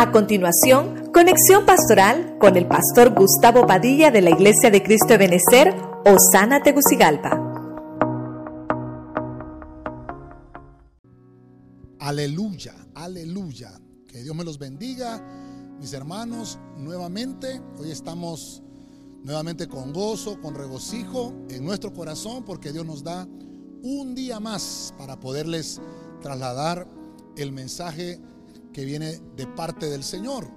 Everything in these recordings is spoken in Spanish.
A continuación, conexión pastoral con el pastor Gustavo Padilla de la Iglesia de Cristo de Osana Tegucigalpa. Aleluya, aleluya. Que Dios me los bendiga, mis hermanos, nuevamente. Hoy estamos nuevamente con gozo, con regocijo en nuestro corazón, porque Dios nos da un día más para poderles trasladar el mensaje que viene de parte del Señor.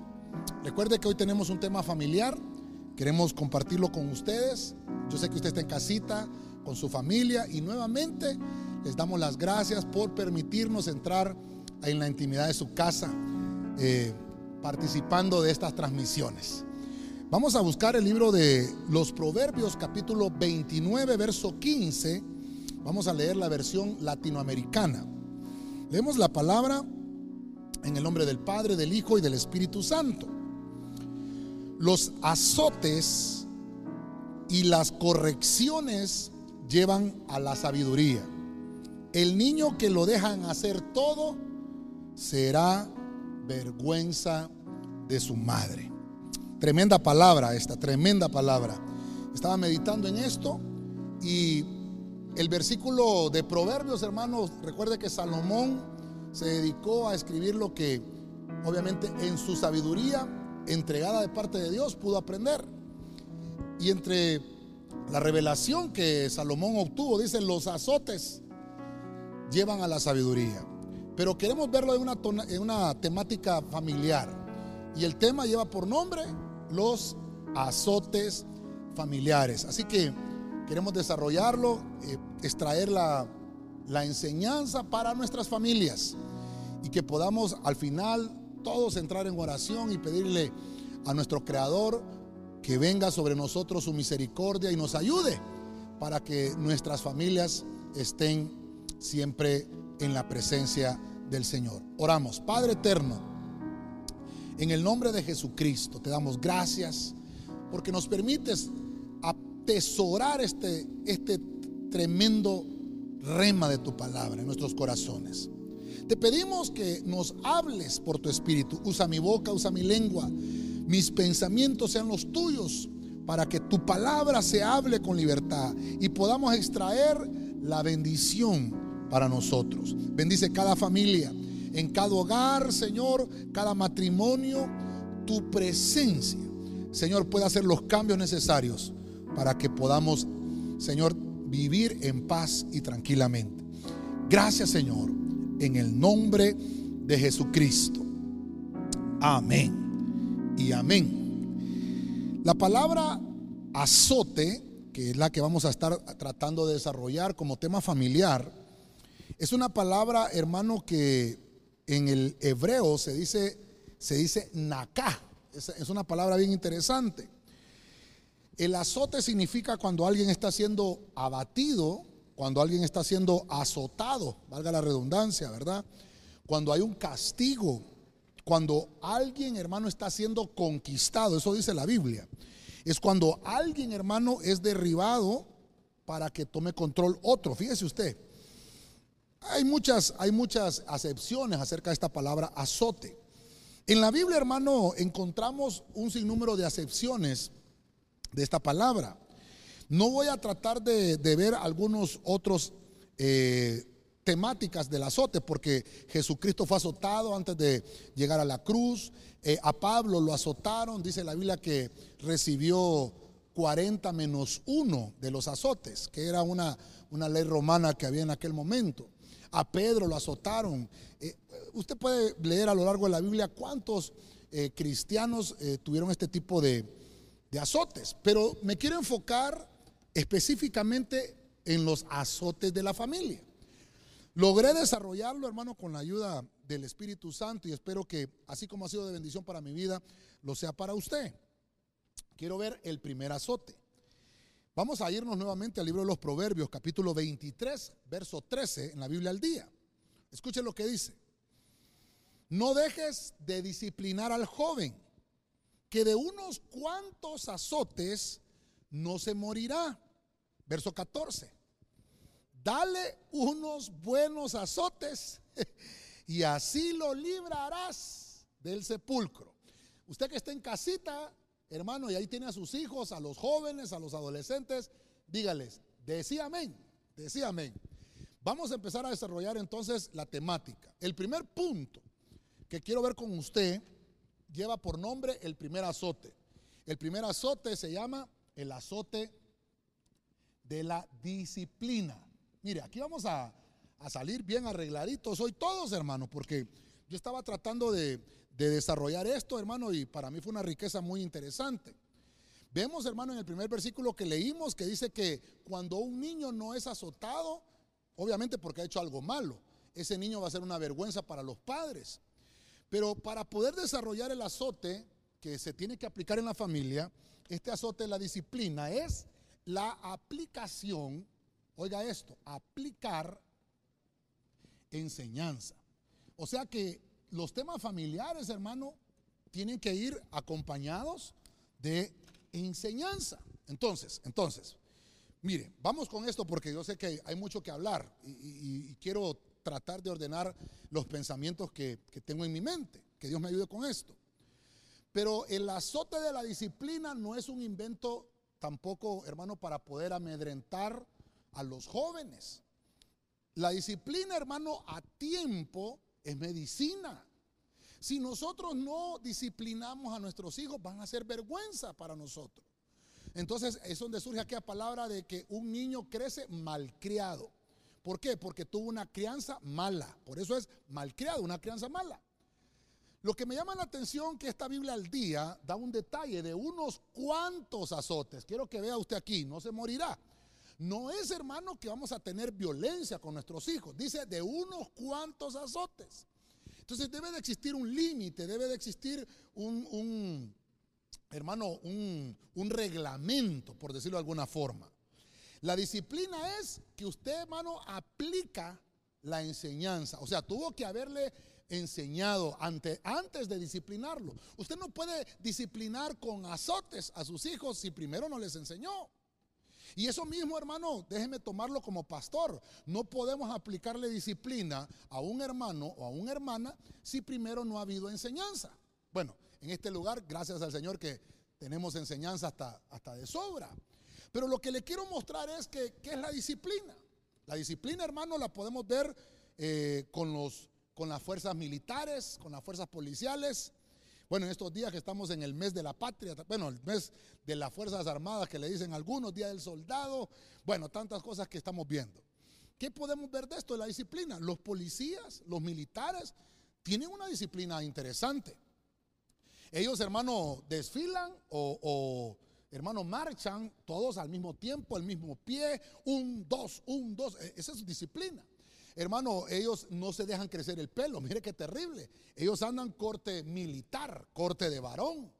Recuerde que hoy tenemos un tema familiar, queremos compartirlo con ustedes. Yo sé que usted está en casita con su familia y nuevamente les damos las gracias por permitirnos entrar en la intimidad de su casa eh, participando de estas transmisiones. Vamos a buscar el libro de los Proverbios capítulo 29 verso 15. Vamos a leer la versión latinoamericana. Leemos la palabra en el nombre del Padre, del Hijo y del Espíritu Santo. Los azotes y las correcciones llevan a la sabiduría. El niño que lo dejan hacer todo será vergüenza de su madre. Tremenda palabra esta, tremenda palabra. Estaba meditando en esto y el versículo de Proverbios, hermanos, recuerde que Salomón se dedicó a escribir lo que obviamente en su sabiduría entregada de parte de Dios pudo aprender. Y entre la revelación que Salomón obtuvo, dicen los azotes llevan a la sabiduría. Pero queremos verlo en una, en una temática familiar. Y el tema lleva por nombre los azotes familiares. Así que queremos desarrollarlo, eh, extraer la, la enseñanza para nuestras familias y que podamos al final todos entrar en oración y pedirle a nuestro Creador que venga sobre nosotros su misericordia y nos ayude para que nuestras familias estén siempre en la presencia del Señor. Oramos, Padre eterno, en el nombre de Jesucristo te damos gracias porque nos permites atesorar este, este tremendo rema de tu palabra en nuestros corazones. Te pedimos que nos hables por tu espíritu. Usa mi boca, usa mi lengua. Mis pensamientos sean los tuyos para que tu palabra se hable con libertad y podamos extraer la bendición para nosotros. Bendice cada familia, en cada hogar, Señor, cada matrimonio, tu presencia, Señor, pueda hacer los cambios necesarios para que podamos, Señor, vivir en paz y tranquilamente. Gracias Señor, en el nombre de Jesucristo. Amén y amén. La palabra azote, que es la que vamos a estar tratando de desarrollar como tema familiar, es una palabra, hermano, que en el hebreo se dice, se dice naká. Es una palabra bien interesante. El azote significa cuando alguien está siendo abatido, cuando alguien está siendo azotado, valga la redundancia, ¿verdad? Cuando hay un castigo, cuando alguien, hermano, está siendo conquistado, eso dice la Biblia. Es cuando alguien, hermano, es derribado para que tome control otro. Fíjese usted, hay muchas, hay muchas acepciones acerca de esta palabra azote. En la Biblia, hermano, encontramos un sinnúmero de acepciones de esta palabra. No voy a tratar de, ver algunos otros eh, temáticas del azote, porque Jesucristo fue azotado antes de llegar a la cruz. Eh, a Pablo lo azotaron, dice la Biblia que recibió 40 menos 1 de los azotes, que era una, una ley romana que había en aquel momento. A Pedro lo azotaron. Eh, usted puede leer a lo largo de la Biblia cuántos cristianos tuvieron este tipo de, de azotes, pero me quiero enfocar específicamente en los azotes de la familia. Logré desarrollarlo, hermano, con la ayuda del Espíritu Santo y espero que, así como ha sido de bendición para mi vida, lo sea para usted. Quiero ver el primer azote. Vamos a irnos nuevamente al libro de los Proverbios, capítulo 23, verso 13, en la Biblia al día. Escuchen lo que dice. No dejes de disciplinar al joven que de unos cuantos azotes no se morirá. Verso 14. Dale unos buenos azotes y así lo librarás del sepulcro. Usted que está en casita, hermano, y ahí tiene a sus hijos, a los jóvenes, a los adolescentes, dígales, decía amén, decía amén. Vamos a empezar a desarrollar entonces la temática. El primer punto que quiero ver con usted lleva por nombre el primer azote. El primer azote se llama el azote de la disciplina. Mire, aquí vamos a, salir bien arregladitos hoy todos, hermanos, porque yo estaba tratando de, de desarrollar esto, hermano, y para mí fue una riqueza muy interesante. Vemos, hermano, en el primer versículo que leímos que dice que cuando un niño no es azotado, obviamente porque ha hecho algo malo, ese niño va a ser una vergüenza para los padres. Pero para poder desarrollar el azote que se tiene que aplicar en la familia, este azote de la disciplina es la aplicación, oiga esto, aplicar enseñanza. O sea que los temas familiares, hermano, tienen que ir acompañados de enseñanza. Entonces, entonces, mire, vamos con esto porque yo sé que hay mucho que hablar y, quiero tratar de ordenar los pensamientos que, tengo en mi mente. Que Dios me ayude con esto. Pero el azote de la disciplina no es un invento tampoco, hermano, para poder amedrentar a los jóvenes. La disciplina, hermano, a tiempo es medicina. Si nosotros no disciplinamos a nuestros hijos, van a ser vergüenza para nosotros. Entonces es donde surge aquella palabra de que un niño crece malcriado. ¿Por qué? Porque tuvo una crianza mala. Por eso es malcriado, una crianza mala. Lo que me llama la atención que esta Biblia al día da un detalle de unos cuantos azotes. Quiero que vea usted aquí, no se morirá. No es, hermano, que vamos a tener violencia con nuestros hijos. Dice de unos cuantos azotes. Entonces debe de existir un límite, debe de existir un, hermano, un, un reglamento, por decirlo de alguna forma. La disciplina es que usted, hermano, aplica la enseñanza. O sea, tuvo que haberle enseñado antes de disciplinarlo. Usted no puede disciplinar con azotes a sus hijos si primero no les enseñó. Y eso mismo, hermano, déjeme tomarlo como pastor. No podemos aplicarle disciplina a un hermano o a una hermana si primero no ha habido enseñanza. Bueno, en este lugar, gracias al Señor que tenemos enseñanza hasta, hasta de sobra. Pero lo que le quiero mostrar es que, ¿qué es la disciplina? La disciplina, hermano, la podemos ver eh, con, los, con las fuerzas militares, con las fuerzas policiales, bueno, en estos días que estamos en el mes de la patria, bueno, el mes de las Fuerzas Armadas que le dicen algunos, Día del Soldado, bueno, tantas cosas que estamos viendo. ¿Qué podemos ver de esto, de la disciplina? Los policías, los militares, tienen una disciplina interesante. Ellos, hermano, desfilan o, o hermano, marchan todos al mismo tiempo, al mismo pie, un, dos, un, dos. E, esa es disciplina. Hermano, ellos no se dejan crecer el pelo, mire qué terrible. Ellos andan corte militar, corte de varón.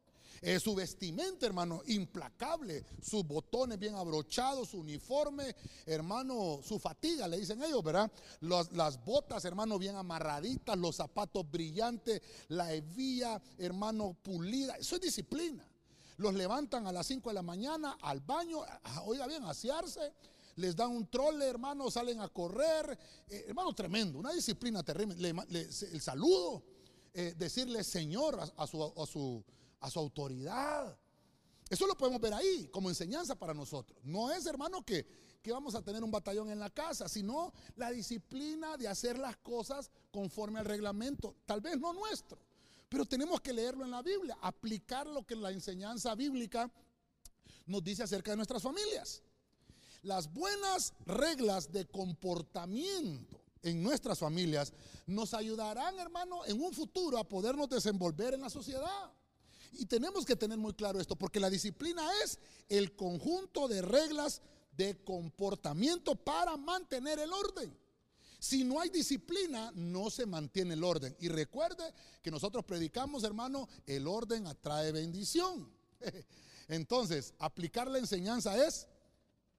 Eh, su vestimenta, hermano, implacable, sus botones bien abrochados, su uniforme, hermano, su fatiga, le dicen ellos, ¿verdad? las botas, hermano, bien amarraditas, los zapatos brillantes, la hebilla, hermano, pulida. Eso es disciplina. Los levantan a las 5 de la mañana al baño, oiga bien, asearse les dan un trole, hermano, salen a correr. Eh, hermano, tremendo, una disciplina terrible. el saludo, eh, decirle Señor a, su, autoridad. Eso lo podemos ver ahí como enseñanza para nosotros. No es, hermano, que vamos a tener un batallón en la casa, sino la disciplina de hacer las cosas conforme al reglamento, tal vez no nuestro, pero tenemos que leerlo en la Biblia, aplicar lo que la enseñanza bíblica nos dice acerca de nuestras familias. Las buenas reglas de comportamiento en nuestras familias nos ayudarán, hermano, en un futuro a podernos desenvolver en la sociedad. Y tenemos que tener muy claro esto, porque la disciplina es el conjunto de reglas de comportamiento para mantener el orden. Si no hay disciplina, no se mantiene el orden. Y recuerde que nosotros predicamos, hermano, el orden atrae bendición. Entonces, aplicar la enseñanza es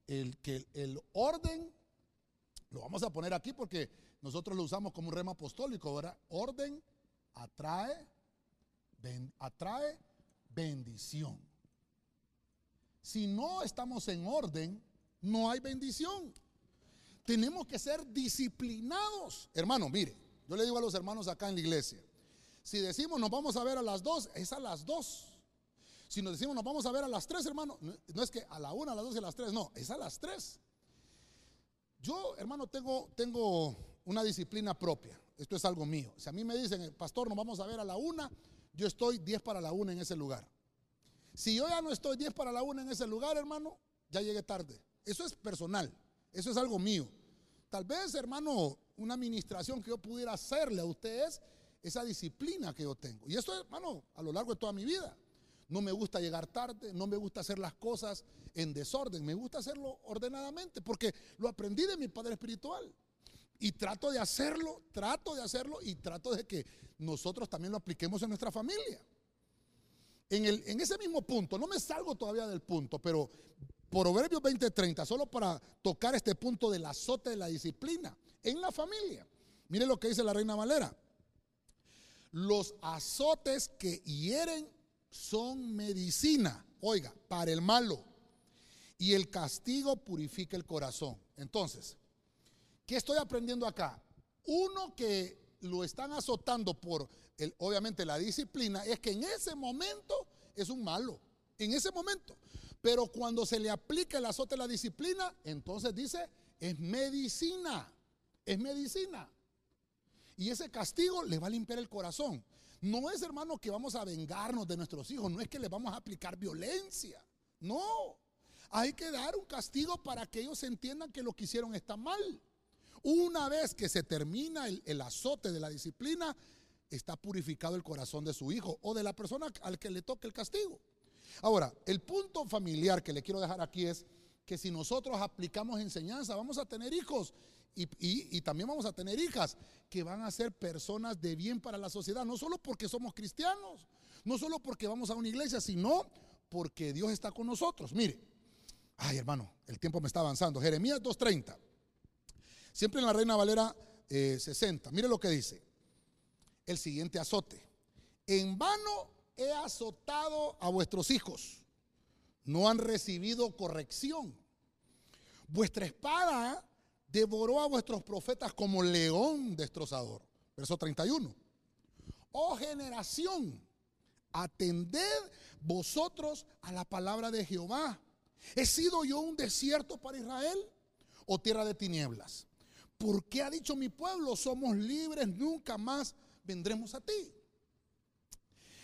el, que el orden, lo vamos a poner aquí porque nosotros lo usamos como un rema apostólico, ahora Orden atrae, atrae bendición. Si no estamos en orden, no hay bendición. Tenemos que ser disciplinados. Hermano, mire, yo le digo a los hermanos acá en la iglesia, Si decimos nos vamos a ver a las dos, es a las dos. Si nos decimos nos vamos a ver a las tres, hermano, no es que a la una, a las dos y a las tres, no, es a las tres. Yo, hermano, tengo, tengo una disciplina propia. Esto es algo mío. Si a mí me dicen, pastor, nos vamos a ver a la una, yo estoy diez para la una en ese lugar. Si yo ya no estoy diez para la una en ese lugar, hermano, ya llegué tarde. Eso es personal. Eso es algo mío. Tal vez, hermano, una administración que yo pudiera hacerle a ustedes, esa disciplina que yo tengo. Y esto, hermano, a lo largo de toda mi vida. No me gusta llegar tarde, no me gusta hacer las cosas en desorden, me gusta hacerlo ordenadamente, porque lo aprendí de mi padre espiritual. Y trato de hacerlo, trato de hacerlo y trato de que nosotros también lo apliquemos en nuestra familia. En, el, en ese mismo punto, no me salgo todavía del punto, pero Proverbios 20:30, solo para tocar este punto del azote de la disciplina en la familia. Mire lo que dice la Reina Valera. Los azotes que hieren son medicina, oiga, para el malo. Y el castigo purifica el corazón. Entonces, ¿qué estoy aprendiendo acá? Uno que lo están azotando por, obviamente, la disciplina, es que en ese momento es un malo. En ese momento. Pero cuando se le aplica el azote la disciplina, entonces dice, es medicina. Es medicina. Y ese castigo le va a limpiar el corazón. No es, hermano, que vamos a vengarnos de nuestros hijos. No es que les vamos a aplicar violencia. No. Hay que dar un castigo para que ellos entiendan que lo que hicieron está mal. Una vez que se termina el, el azote de la disciplina, está purificado el corazón de su hijo o de la persona al que le toque el castigo. Ahora, el punto familiar que le quiero dejar aquí es que si nosotros aplicamos enseñanza, vamos a tener hijos y, también vamos a tener hijas que van a ser personas de bien para la sociedad, no solo porque somos cristianos, no solo porque vamos a una iglesia, sino porque Dios está con nosotros. Mire, ay hermano, el tiempo me está avanzando. Jeremías 2.30, siempre en la Reina Valera 60, eh, mire lo que dice, el siguiente azote. En vano he azotado a vuestros hijos, no han recibido corrección. Vuestra espada devoró a vuestros profetas como león destrozador. Verso 31. Oh generación, atended vosotros a la palabra de Jehová. ¿He sido yo un desierto para Israel o tierra de tinieblas? ¿Por qué ha dicho mi pueblo, somos libres, nunca más vendremos a ti?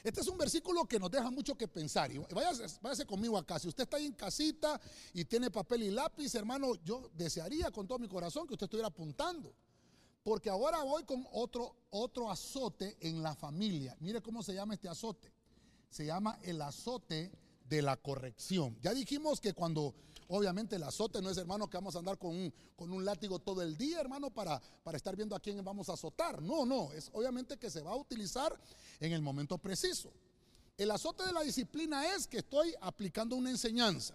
Este es un versículo que nos deja mucho que pensar. Y váyase, conmigo acá. Si usted está en casita y tiene papel y lápiz, hermano, yo desearía con todo mi corazón que usted estuviera apuntando. Porque ahora voy con otro, otro azote en la familia. Mire cómo se llama este azote. Se llama el azote de la corrección. Ya dijimos que cuando Obviamente el azote no es, hermano, que vamos a andar con un, con un látigo todo el día, hermano, para, para estar viendo a quién vamos a azotar. No, no, es obviamente que se va a utilizar en el momento preciso. El azote de la disciplina es que estoy aplicando una enseñanza.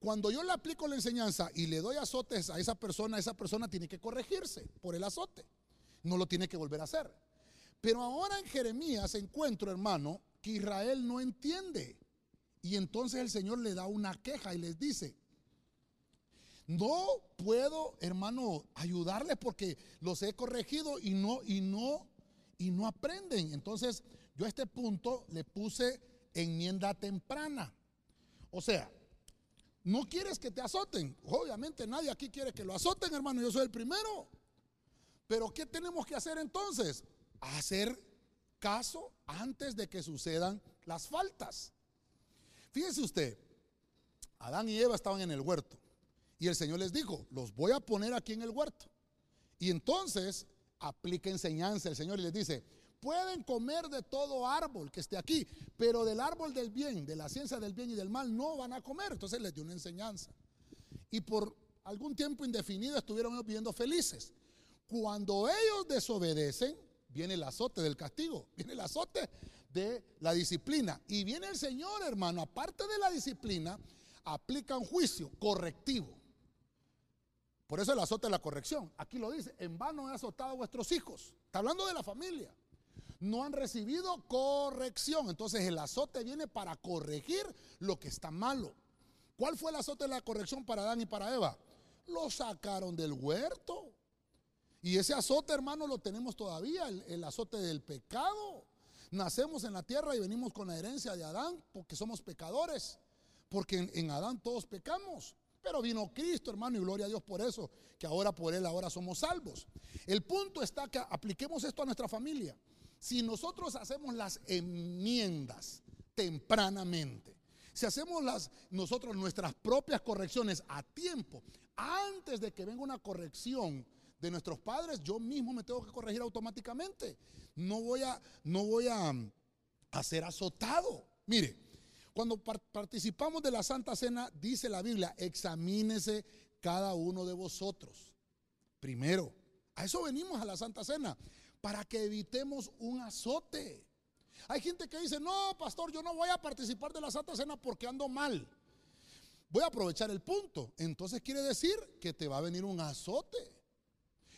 Cuando yo le aplico la enseñanza y le doy azotes a esa persona, esa persona tiene que corregirse por el azote. No lo tiene que volver a hacer. Pero ahora en Jeremías encuentro, hermano, que Israel no entiende. Y entonces el Señor le da una queja y les dice, no puedo, hermano, ayudarles porque los he corregido y no, y no, y no aprenden. Entonces, yo a este punto le puse enmienda temprana. O sea, no quieres que te azoten. Obviamente nadie aquí quiere que lo azoten, hermano. Yo soy el primero. Pero ¿qué tenemos que hacer entonces? Hacer caso antes de que sucedan las faltas. Fíjese usted, Adán y Eva estaban en el huerto y el Señor les dijo, los voy a poner aquí en el huerto. Y entonces aplica enseñanza el Señor y les dice, pueden comer de todo árbol que esté aquí, pero del árbol del bien, de la ciencia del bien y del mal, no van a comer. Entonces les dio una enseñanza. Y por algún tiempo indefinido estuvieron viviendo felices. Cuando ellos desobedecen, viene el azote del castigo, viene el azote de la disciplina. Y viene el Señor, hermano, aparte de la disciplina, aplica un juicio correctivo. Por eso el azote de la corrección. Aquí lo dice, en vano he azotado a vuestros hijos. Está hablando de la familia. No han recibido corrección. Entonces el azote viene para corregir lo que está malo. ¿Cuál fue el azote de la corrección para Adán y para Eva? Lo sacaron del huerto. Y ese azote, hermano, lo tenemos todavía, el, azote del pecado. Nacemos en la tierra y venimos con la herencia de Adán porque somos pecadores. Porque en, Adán todos pecamos. Pero vino Cristo, hermano, y gloria a Dios por eso, que ahora por Él ahora somos salvos. El punto está que apliquemos esto a nuestra familia. Si nosotros hacemos las enmiendas tempranamente, si hacemos las, nosotros nuestras propias correcciones a tiempo, antes de que venga una corrección de nuestros padres, yo mismo me tengo que corregir automáticamente. No voy a, no voy a, a ser azotado. Mire, cuando participamos de la Santa Cena, dice la Biblia, examínese cada uno de vosotros. Primero, a eso venimos a la Santa Cena, para que evitemos un azote. Hay gente que dice, no, pastor, yo no voy a participar de la Santa Cena porque ando mal. Voy a aprovechar el punto. Entonces quiere decir que te va a venir un azote.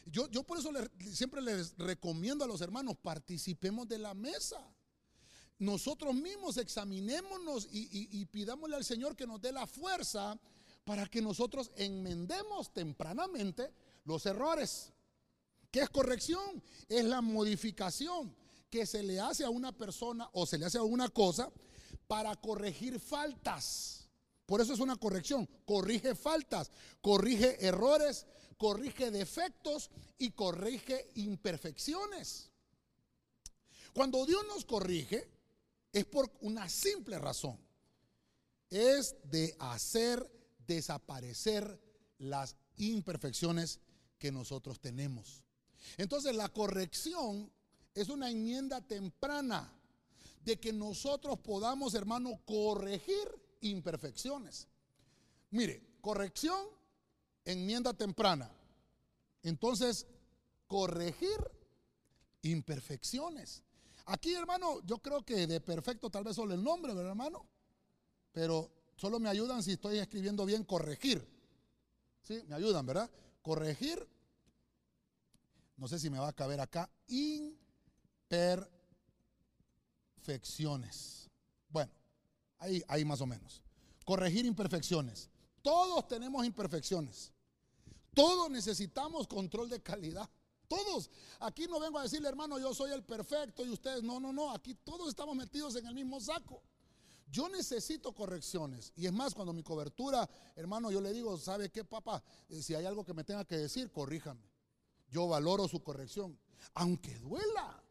Yo, yo por eso siempre les recomiendo a los hermanos, participemos de la mesa. Nosotros mismos examinémonos y, y pidámosle al Señor que nos dé la fuerza para que nosotros enmendemos tempranamente los errores. ¿Qué es corrección? Es la modificación que se le hace a una persona o se le hace a una cosa para corregir faltas. Por eso es una corrección. Corrige faltas, corrige errores, corrige defectos y corrige imperfecciones. Cuando Dios nos corrige es por una simple razón. Es de hacer desaparecer las imperfecciones que nosotros tenemos. Entonces la corrección es una enmienda temprana de que nosotros podamos, hermano, corregir imperfecciones. Mire, corrección, enmienda temprana. Entonces, corregir imperfecciones. Aquí, hermano, yo creo que de perfecto tal vez solo el nombre, ¿verdad, hermano? Pero solo me ayudan si estoy escribiendo bien corregir. ¿Sí? Me ayudan, ¿verdad? Corregir. No sé si me va a caber acá. Imperfecciones. Bueno, ahí, ahí más o menos. Corregir imperfecciones. Todos tenemos imperfecciones. Todos necesitamos control de calidad. Todos. Aquí no vengo a decirle, hermano, yo soy el perfecto y ustedes. No, no, no. Aquí todos estamos metidos en el mismo saco. Yo necesito correcciones. Y es más, cuando mi cobertura, hermano, yo le digo, ¿sabe qué, papá? Eh, si hay algo que me tenga que decir, corríjame. Yo valoro su corrección. Aunque duela.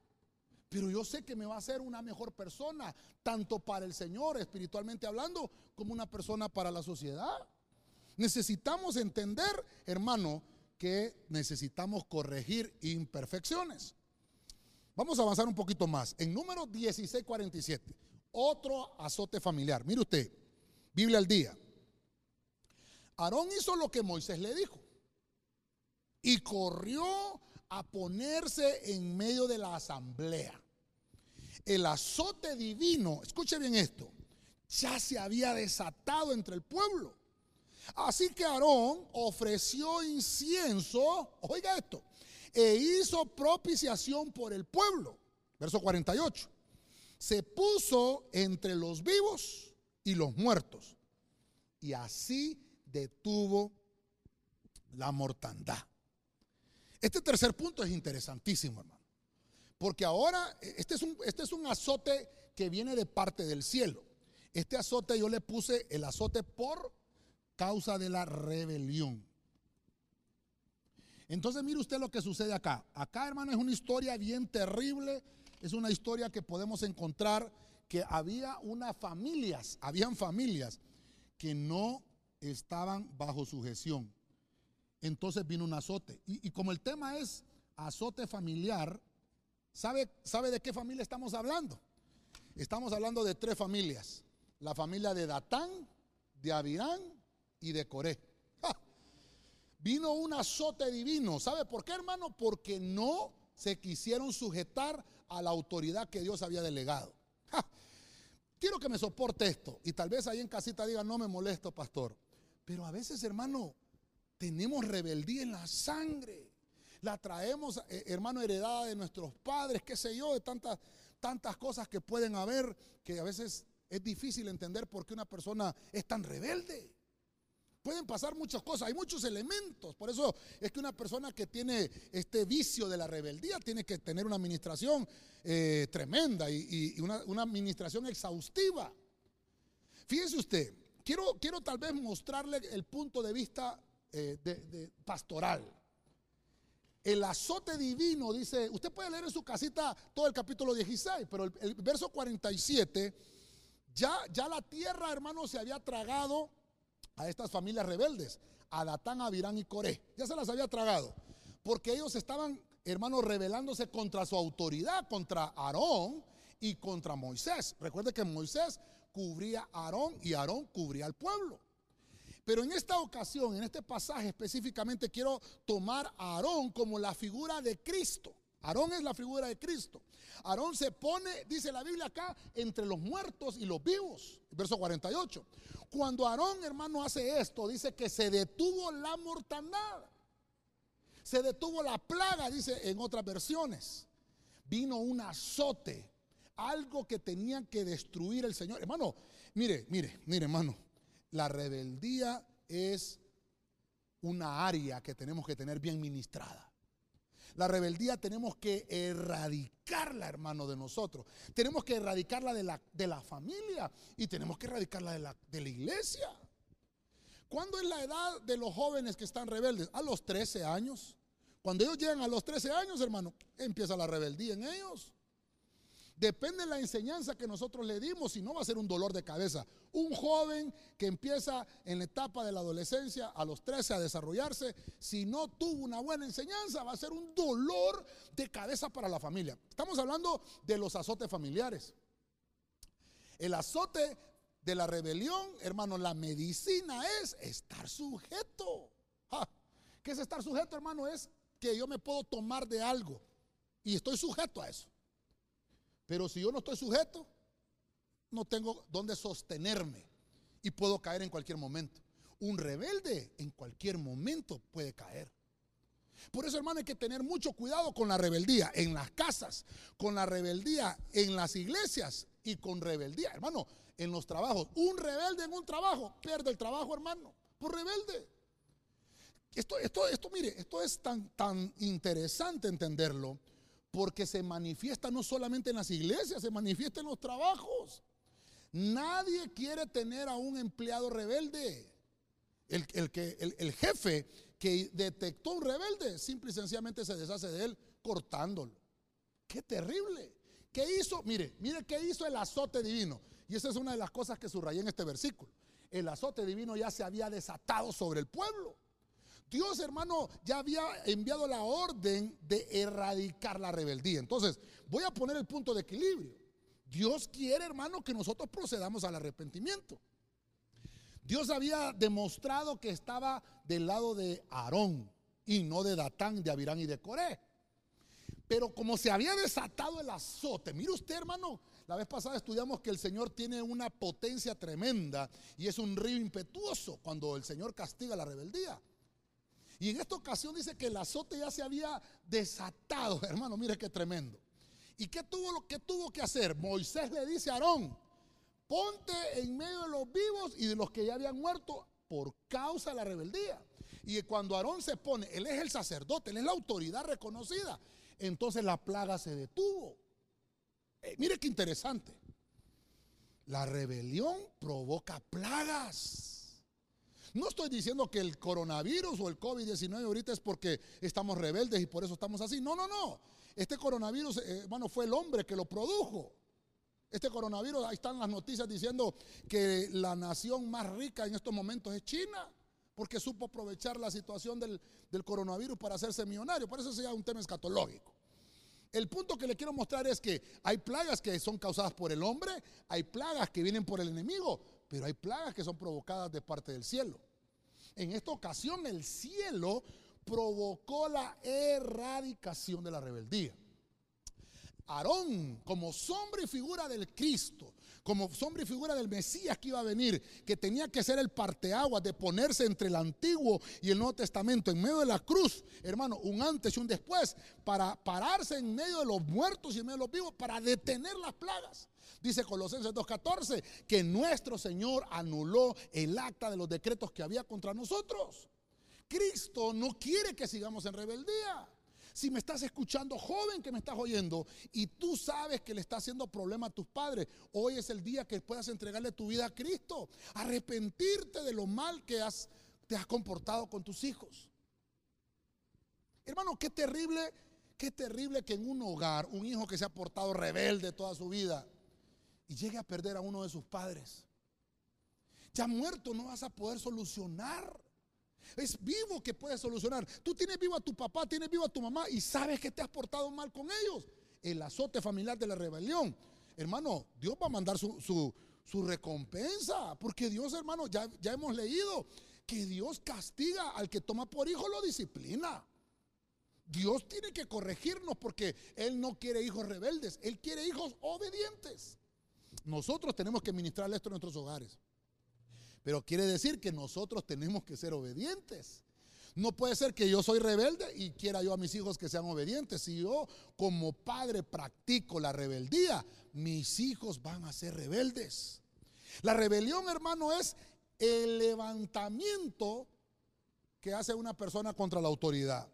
Pero yo sé que me va a hacer una mejor persona, tanto para el Señor, espiritualmente hablando, como una persona para la sociedad. Necesitamos entender, hermano, que necesitamos corregir imperfecciones. Vamos a avanzar un poquito más. En número 1647, otro azote familiar. Mire usted, Biblia al día. Aarón hizo lo que Moisés le dijo y corrió a ponerse en medio de la asamblea. El azote divino, escuche bien esto, ya se había desatado entre el pueblo. Así que Aarón ofreció incienso, oiga esto, e hizo propiciación por el pueblo. Verso 48. Se puso entre los vivos y los muertos. Y así detuvo la mortandad. Este tercer punto es interesantísimo, hermano. Porque ahora, este es, un, este es un azote que viene de parte del cielo. Este azote yo le puse el azote por causa de la rebelión. Entonces mire usted lo que sucede acá. Acá, hermano, es una historia bien terrible. Es una historia que podemos encontrar que había unas familias, habían familias que no estaban bajo sujeción. Entonces vino un azote. Y, como el tema es azote familiar, ¿sabe, ¿sabe de qué familia estamos hablando? Estamos hablando de tres familias. La familia de Datán, de Abirán y de Coré. Vino un azote divino. ¿Sabe por qué, hermano? Porque no se quisieron sujetar a la autoridad que Dios había delegado. Quiero que me soporte esto. Y tal vez ahí en casita diga, no me molesto, pastor. Pero a veces, hermano, tenemos rebeldía en la sangre. La traemos, eh, hermano, heredada de nuestros padres, qué sé yo, de tantas, tantas cosas que pueden haber que a veces es difícil entender por qué una persona es tan rebelde. Pueden pasar muchas cosas, hay muchos elementos. Por eso es que una persona que tiene este vicio de la rebeldía tiene que tener una administración eh, tremenda y, una, administración exhaustiva. Fíjense usted, quiero, quiero tal vez mostrarle el punto de vista eh, pastoral. El azote divino dice, usted puede leer en su casita todo el capítulo 16, pero el, el verso 47, ya, ya la tierra, hermano, se había tragado a estas familias rebeldes, a Datán, Abirán y Coré. Ya se las había tragado, porque ellos estaban, hermanos, rebelándose contra su autoridad, contra Aarón y contra Moisés. Recuerde que Moisés cubría a Aarón y Aarón cubría al pueblo. Pero en esta ocasión, en este pasaje específicamente, quiero tomar a Aarón como la figura de Cristo. Aarón es la figura de Cristo. Aarón se pone, dice la Biblia acá, entre los muertos y los vivos. Verso 48. Cuando Aarón, hermano, hace esto, dice que se detuvo la mortandad. Se detuvo la plaga, dice en otras versiones. Vino un azote, algo que tenían que destruir el Señor. Hermano, mire, mire, mire, hermano. La rebeldía es una área que tenemos que tener bien ministrada. La rebeldía tenemos que erradicarla, hermano, de nosotros. Tenemos que erradicarla de la, de la familia y tenemos que erradicarla de la, de la iglesia. ¿Cuándo es la edad de los jóvenes que están rebeldes? A los 13 años. Cuando ellos llegan a los 13 años, hermano, empieza la rebeldía en ellos. Depende de la enseñanza que nosotros le dimos, si no va a ser un dolor de cabeza. Un joven que empieza en la etapa de la adolescencia a los 13 a desarrollarse, si no tuvo una buena enseñanza, va a ser un dolor de cabeza para la familia. Estamos hablando de los azotes familiares. El azote de la rebelión, hermano, la medicina es estar sujeto. ¿Qué es estar sujeto, hermano? Es que yo me puedo tomar de algo y estoy sujeto a eso. Pero si yo no estoy sujeto, no tengo dónde sostenerme y puedo caer en cualquier momento. Un rebelde en cualquier momento puede caer. Por eso, hermano, hay que tener mucho cuidado con la rebeldía en las casas, con la rebeldía en las iglesias y con rebeldía, hermano, en los trabajos. Un rebelde en un trabajo pierde el trabajo, hermano, por rebelde. Esto, esto, esto, mire, esto es tan, tan interesante entenderlo porque se manifiesta no solamente en las iglesias, se manifiesta en los trabajos. Nadie quiere tener a un empleado rebelde. El, que, el, jefe que detectó un rebelde, simple y sencillamente se deshace de él cortándolo. Qué terrible. ¿Qué hizo? Mire, mire qué hizo el azote divino. Y esa es una de las cosas que subrayé en este versículo. El azote divino ya se había desatado sobre el pueblo. Dios, hermano, ya había enviado la orden de erradicar la rebeldía. Entonces, voy a poner el punto de equilibrio. Dios quiere, hermano, que nosotros procedamos al arrepentimiento. Dios había demostrado que estaba del lado de Aarón y no de Datán, de Abirán y de Coré. Pero como se había desatado el azote, mire usted, hermano, la vez pasada estudiamos que el Señor tiene una potencia tremenda y es un río impetuoso cuando el Señor castiga la rebeldía. Y en esta ocasión dice que el azote ya se había desatado, hermano, mire qué tremendo. ¿Y qué tuvo, qué tuvo que hacer? Moisés le dice a Aarón, ponte en medio de los vivos y de los que ya habían muerto por causa de la rebeldía. Y cuando Aarón se pone, él es el sacerdote, él es la autoridad reconocida, entonces la plaga se detuvo. Eh, mire qué interesante. La rebelión provoca plagas. No estoy diciendo que el coronavirus o el COVID-19 ahorita es porque estamos rebeldes y por eso estamos así. No, no, no. Este coronavirus, eh, hermano, fue el hombre que lo produjo. Este coronavirus, ahí están las noticias diciendo que la nación más rica en estos momentos es China, porque supo aprovechar la situación del, del coronavirus para hacerse millonario. Por eso se llama un tema escatológico. El punto que le quiero mostrar es que hay plagas que son causadas por el hombre, hay plagas que vienen por el enemigo, pero hay plagas que son provocadas de parte del cielo. En esta ocasión el cielo provocó la erradicación de la rebeldía. Aarón, como sombra y figura del Cristo, como sombra y figura del Mesías que iba a venir, que tenía que ser el parteaguas de ponerse entre el Antiguo y el Nuevo Testamento, en medio de la cruz, hermano, un antes y un después, para pararse en medio de los muertos y en medio de los vivos, para detener las plagas. Dice Colosenses 2.14 que nuestro Señor anuló el acta de los decretos que había contra nosotros. Cristo no quiere que sigamos en rebeldía. Si me estás escuchando, joven que me estás oyendo, y tú sabes que le está haciendo problema a tus padres, hoy es el día que puedas entregarle tu vida a Cristo. Arrepentirte de lo mal que has, te has comportado con tus hijos. Hermano, qué terrible, qué terrible que en un hogar, un hijo que se ha portado rebelde toda su vida y llegue a perder a uno de sus padres. Ya muerto no vas a poder solucionar. Es vivo que puedes solucionar. Tú tienes vivo a tu papá, tienes vivo a tu mamá y sabes que te has portado mal con ellos. El azote familiar de la rebelión. Hermano, Dios va a mandar su, recompensa. Porque Dios, hermano, ya, ya hemos leído que Dios castiga al que toma por hijo, lo disciplina. Dios tiene que corregirnos porque Él no quiere hijos rebeldes, Él quiere hijos obedientes. Nosotros tenemos que ministrar esto en nuestros hogares. Pero quiere decir que nosotros tenemos que ser obedientes. No puede ser que yo soy rebelde y quiera yo a mis hijos que sean obedientes. Si yo como padre practico la rebeldía, mis hijos van a ser rebeldes. La rebelión, hermano, es el levantamiento que hace una persona contra la autoridad.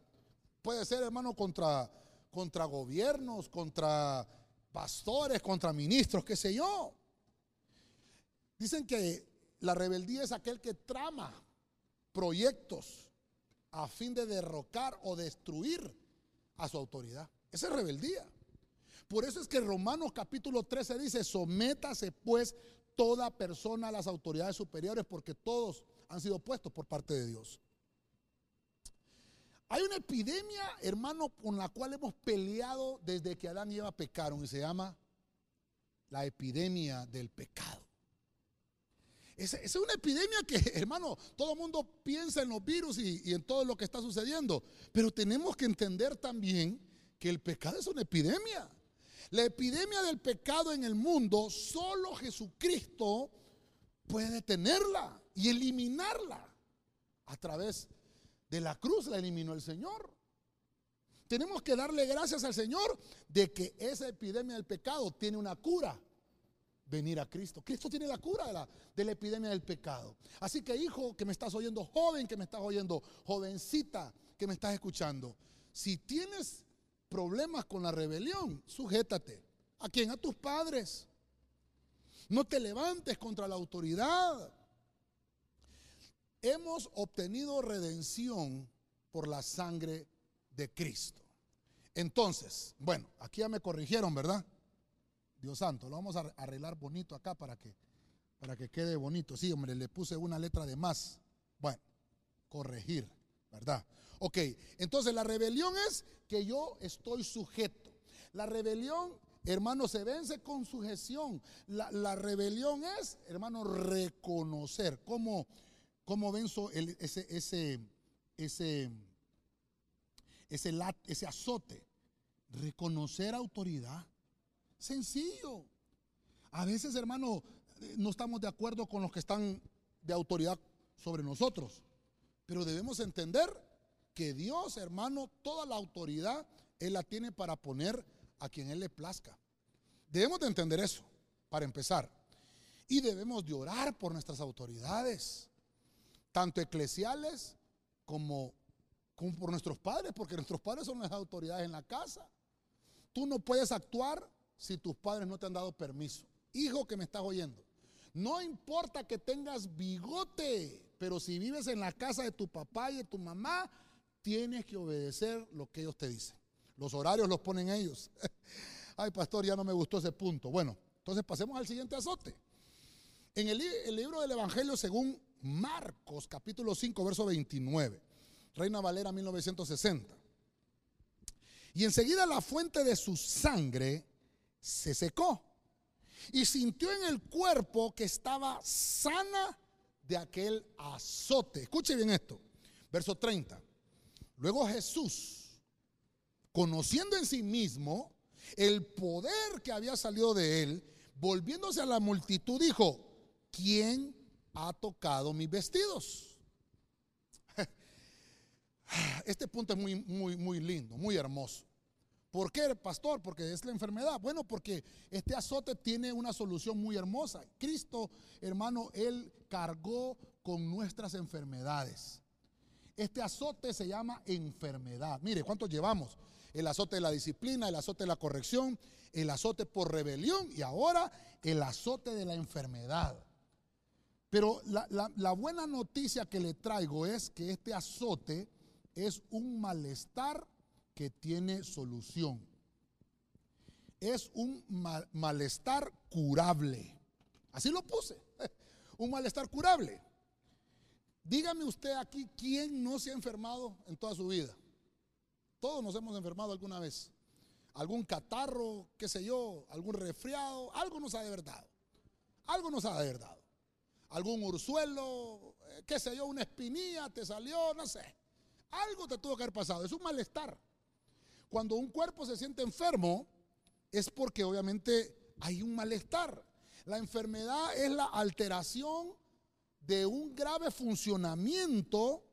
Puede ser, hermano, contra, contra gobiernos, contra pastores, contra ministros, qué sé yo. Dicen que la rebeldía es aquel que trama proyectos a fin de derrocar o destruir a su autoridad. Esa es rebeldía. Por eso es que Romanos capítulo 13 dice, sométase pues toda persona a las autoridades superiores porque todos han sido puestos por parte de Dios. Hay una epidemia, hermano, con la cual hemos peleado desde que Adán y Eva pecaron y se llama la epidemia del pecado. Es, una epidemia que, hermano, todo el mundo piensa en los virus y, y en todo lo que está sucediendo. Pero tenemos que entender también que el pecado es una epidemia. La epidemia del pecado en el mundo, solo Jesucristo puede detenerla y eliminarla. A través de la cruz la eliminó el Señor. Tenemos que darle gracias al Señor de que esa epidemia del pecado tiene una cura venir a Cristo. Cristo tiene la cura de la, de la epidemia del pecado. Así que hijo que me estás oyendo, joven que me estás oyendo, jovencita que me estás escuchando, si tienes problemas con la rebelión, sujétate. ¿A quién? A tus padres. No te levantes contra la autoridad. Hemos obtenido redención por la sangre de Cristo. Entonces, bueno, aquí ya me corrigieron, ¿verdad? Dios santo, lo vamos a arreglar bonito acá para que, para que quede bonito. Sí, hombre, le puse una letra de más. Bueno, corregir, ¿verdad? Ok, entonces la rebelión es que yo estoy sujeto. La rebelión, hermano, se vence con sujeción. La, rebelión es, hermano, reconocer. ¿Cómo, cómo venzo ese, ese, ese, ese, ese azote? Reconocer autoridad. Sencillo. A veces, hermano, no estamos de acuerdo con los que están de autoridad sobre nosotros. Pero debemos entender que Dios, hermano, toda la autoridad, Él la tiene para poner a quien Él le plazca. Debemos de entender eso, para empezar. Y debemos de orar por nuestras autoridades, tanto eclesiales como, como por nuestros padres, porque nuestros padres son las autoridades en la casa. Tú no puedes actuar si tus padres no te han dado permiso. Hijo que me estás oyendo, no importa que tengas bigote, pero si vives en la casa de tu papá y de tu mamá, tienes que obedecer lo que ellos te dicen. Los horarios los ponen ellos. Ay, pastor, ya no me gustó ese punto. Bueno, entonces pasemos al siguiente azote. En el, libro del Evangelio según Marcos, capítulo 5, verso 29, Reina Valera 1960. Y enseguida la fuente de su sangre se secó y sintió en el cuerpo que estaba sana de aquel azote. Escuche bien esto, verso 30. Luego Jesús, conociendo en sí mismo el poder que había salido de él, volviéndose a la multitud dijo, ¿quién ha tocado mis vestidos? Este punto es muy, muy, muy lindo, muy hermoso. ¿Por qué, pastor? Porque es la enfermedad. Bueno, porque este azote tiene una solución muy hermosa. Cristo, hermano, Él cargó con nuestras enfermedades. Este azote se llama enfermedad. Mire, ¿cuántos llevamos? El azote de la disciplina, el azote de la corrección, el azote por rebelión y ahora el azote de la enfermedad. Pero la, la buena noticia que le traigo es que este azote es un malestar que tiene solución. Es un malestar curable. Así lo puse. Un malestar curable. Dígame usted aquí quién no se ha enfermado en toda su vida. Todos nos hemos enfermado alguna vez. Algún catarro, qué sé yo, algún resfriado, algo nos ha de verdad. Algo nos ha de verdad. Algún ursuelo, eh, qué sé yo, una espinilla te salió, no sé. Algo te tuvo que haber pasado. Es un malestar. Cuando un cuerpo se siente enfermo, es porque obviamente hay un malestar. La enfermedad es la alteración de un grave funcionamiento,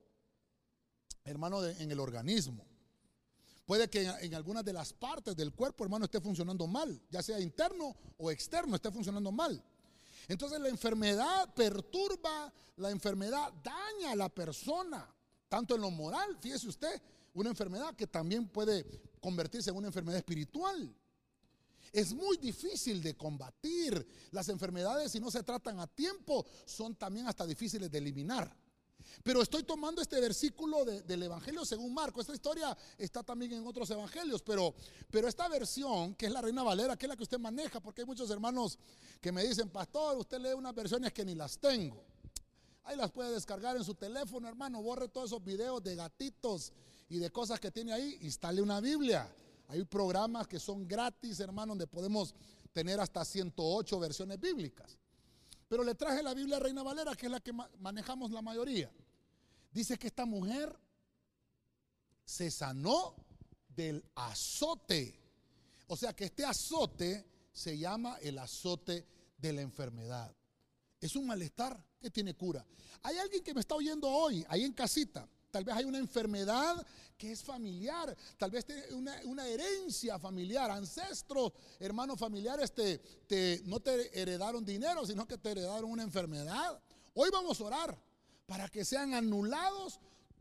hermano, en el organismo. Puede que en, algunas de las partes del cuerpo, hermano, esté funcionando mal, ya sea interno o externo, esté funcionando mal. Entonces la enfermedad perturba, la enfermedad daña a la persona, tanto en lo moral, fíjese usted, una enfermedad que también puede convertirse en una enfermedad espiritual. Es muy difícil de combatir. Las enfermedades, si no se tratan a tiempo, son también hasta difíciles de eliminar. Pero estoy tomando este versículo del Evangelio según Marco. Esta historia está también en otros evangelios, pero, pero esta versión, que es la Reina Valera, que es la que usted maneja, porque hay muchos hermanos que me dicen, pastor, usted lee unas versiones que ni las tengo. Ahí las puede descargar en su teléfono, hermano. Borre todos esos videos de gatitos y de cosas que tiene ahí. Instale una Biblia. Hay programas que son gratis, hermano, donde podemos tener hasta 108 versiones bíblicas. Pero le traje la Biblia Reina Valera, que es la que manejamos la mayoría. Dice que esta mujer se sanó del azote. O sea que este azote se llama el azote de la enfermedad. Es un malestar que tiene cura. Hay alguien que me está oyendo hoy, ahí en casita. Tal vez hay una enfermedad que es familiar, tal vez tiene una, herencia familiar, ancestros, hermanos familiares, te, no te heredaron dinero, sino que te heredaron una enfermedad. Hoy vamos a orar para que sean anulados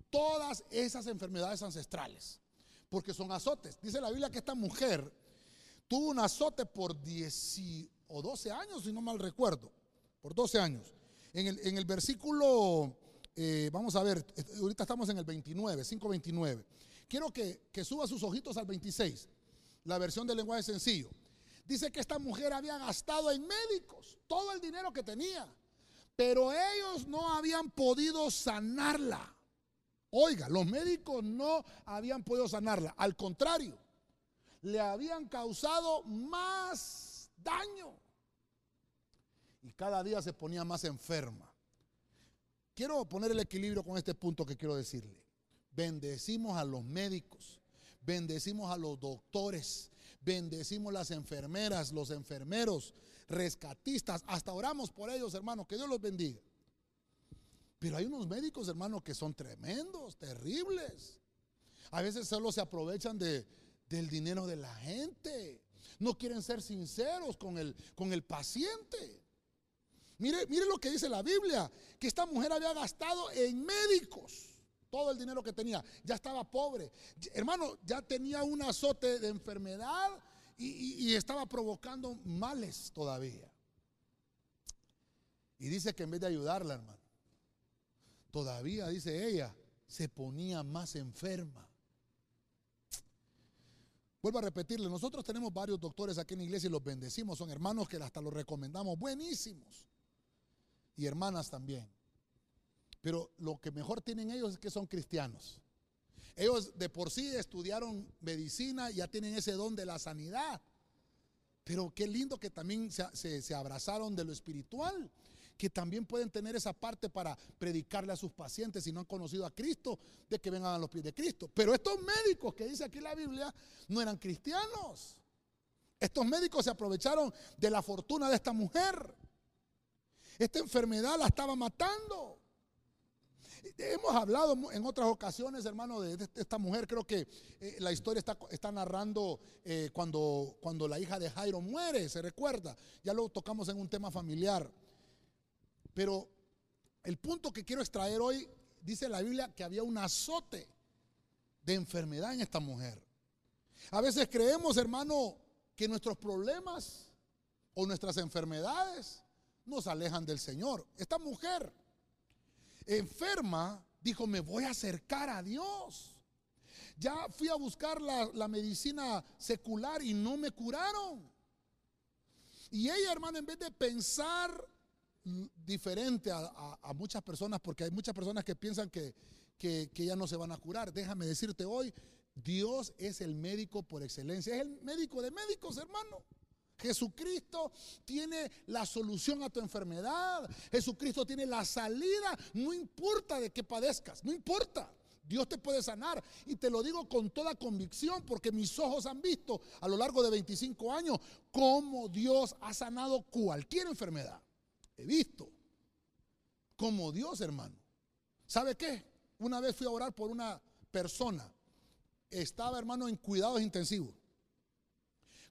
todas esas enfermedades ancestrales, porque son azotes. Dice la Biblia que esta mujer tuvo un azote por 10 o 12 años, si no mal recuerdo, por 12 años. En el, en el versículo eh, vamos a ver, ahorita estamos en el 29, 529. Quiero que, que suba sus ojitos al 26, la versión del lenguaje sencillo. Dice que esta mujer había gastado en médicos todo el dinero que tenía, pero ellos no habían podido sanarla. Oiga, los médicos no habían podido sanarla, al contrario, le habían causado más daño. Y cada día se ponía más enferma. Quiero poner el equilibrio con este punto que quiero decirle. Bendecimos a los médicos, bendecimos a los doctores, bendecimos las enfermeras, los enfermeros, rescatistas, hasta oramos por ellos, hermanos, que Dios los bendiga. Pero hay unos médicos, hermanos, que son tremendos, terribles. A veces solo se aprovechan de, del dinero de la gente. No quieren ser sinceros con el, con el paciente. Mire, mire lo que dice la Biblia, que esta mujer había gastado en médicos todo el dinero que tenía, ya estaba pobre. Hermano, ya tenía un azote de enfermedad y, y estaba provocando males todavía. Y dice que en vez de ayudarla, hermano, todavía, dice ella, se ponía más enferma. Vuelvo a repetirle, nosotros tenemos varios doctores aquí en la iglesia y los bendecimos, son hermanos que hasta los recomendamos, buenísimos y hermanas también. Pero lo que mejor tienen ellos es que son cristianos. Ellos de por sí estudiaron medicina, ya tienen ese don de la sanidad. Pero qué lindo que también se, abrazaron de lo espiritual, que también pueden tener esa parte para predicarle a sus pacientes si no han conocido a Cristo, de que vengan a los pies de Cristo. Pero estos médicos que dice aquí la Biblia no eran cristianos. Estos médicos se aprovecharon de la fortuna de esta mujer. Esta enfermedad la estaba matando. Hemos hablado en otras ocasiones, hermano, de esta mujer. Creo que eh, la historia está, narrando eh, cuando, cuando la hija de Jairo muere, se recuerda. Ya lo tocamos en un tema familiar. Pero el punto que quiero extraer hoy, dice la Biblia que había un azote de enfermedad en esta mujer. A veces creemos, hermano, que nuestros problemas o nuestras enfermedades nos alejan del Señor. Esta mujer enferma dijo, me voy a acercar a Dios. Ya fui a buscar la, medicina secular y no me curaron. Y ella, hermano, en vez de pensar diferente a, muchas personas, porque hay muchas personas que piensan que, que, que ya no se van a curar, déjame decirte hoy, Dios es el médico por excelencia, es el médico de médicos, hermano. Jesucristo tiene la solución a tu enfermedad. Jesucristo tiene la salida. No importa de qué padezcas, no importa. Dios te puede sanar. Y te lo digo con toda convicción porque mis ojos han visto a lo largo de 25 años cómo Dios ha sanado cualquier enfermedad. He visto como Dios, hermano. ¿Sabe qué? Una vez fui a orar por una persona. Estaba, hermano, en cuidados intensivos.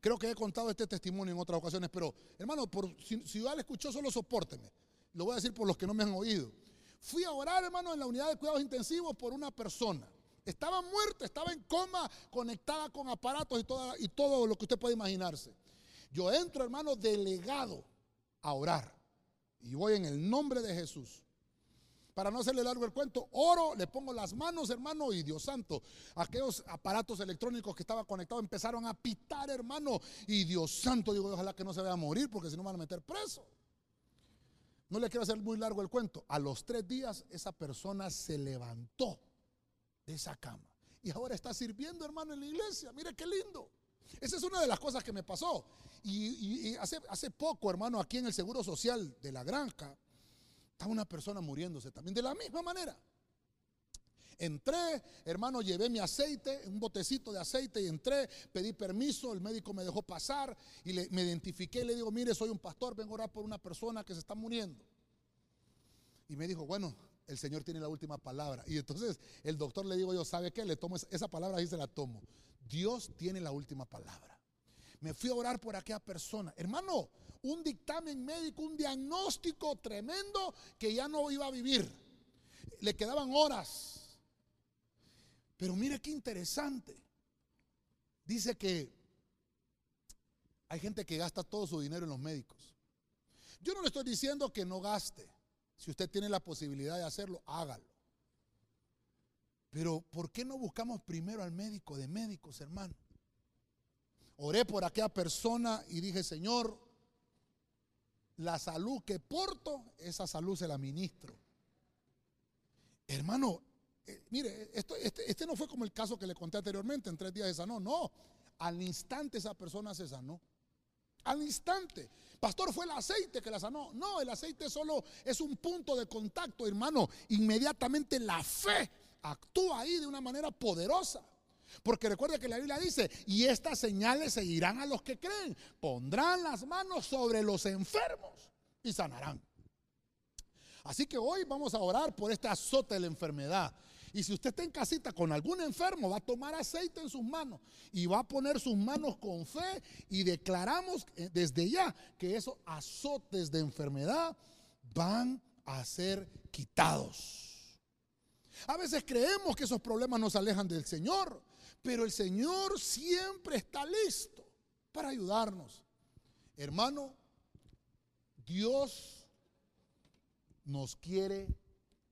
Creo que he contado este testimonio en otras ocasiones, pero hermano, por, si, si ya escuchó, solo soporteme. Lo voy a decir por los que no me han oído. Fui a orar, hermano, en la unidad de cuidados intensivos por una persona. Estaba muerta, estaba en coma, conectada con aparatos y, y todo lo que usted puede imaginarse. Yo entro, hermano, delegado a orar. Y voy en el nombre de Jesús para no hacerle largo el cuento, oro, le pongo las manos, hermano, y Dios santo, aquellos aparatos electrónicos que estaban conectados empezaron a pitar, hermano, y Dios santo, digo, ojalá que no se vaya a morir, porque si no van a meter preso. No le quiero hacer muy largo el cuento. A los tres días esa persona se levantó de esa cama y ahora está sirviendo, hermano, en la iglesia. Mire qué lindo. Esa es una de las cosas que me pasó. Y, hace, hace poco, hermano, aquí en el Seguro Social de la Granja, estaba una persona muriéndose también de la misma manera. Entré, hermano, llevé mi aceite, un botecito de aceite y entré, pedí permiso, el médico me dejó pasar y me identifiqué y le digo, mire, soy un pastor, vengo a orar por una persona que se está muriendo. Y me dijo, bueno, el Señor tiene la última palabra. Y entonces el doctor le digo yo, ¿sabe qué? Le tomo esa palabra y se la tomo. Dios tiene la última palabra. Me fui a orar por aquella persona. Hermano, un dictamen médico, un diagnóstico tremendo que ya no iba a vivir. Le quedaban horas. Pero mire qué interesante. Dice que hay gente que gasta todo su dinero en los médicos. Yo no le estoy diciendo que no gaste. Si usted tiene la posibilidad de hacerlo, hágalo. Pero ¿por qué no buscamos primero al médico de médicos, hermano? Oré por aquella persona y dije, Señor, la salud que porto, esa salud se la ministro. Hermano, eh, mire, esto, este, este, no fue como el caso que le conté anteriormente, en tres días se sanó. No, al instante esa persona se sanó. Al instante. Pastor, fue el aceite que la sanó. No, el aceite solo es un punto de contacto, hermano. Inmediatamente la fe actúa ahí de una manera poderosa. Porque recuerda que la Biblia dice, y estas señales seguirán a los que creen. Pondrán las manos sobre los enfermos y sanarán. Así que hoy vamos a orar por este azote de la enfermedad. Y si usted está en casita con algún enfermo, va a tomar aceite en sus manos y va a poner sus manos con fe y declaramos eh, desde ya que esos azotes de enfermedad van a ser quitados. A veces creemos que esos problemas nos alejan del Señor, pero el Señor siempre está listo para ayudarnos. Hermano, Dios nos quiere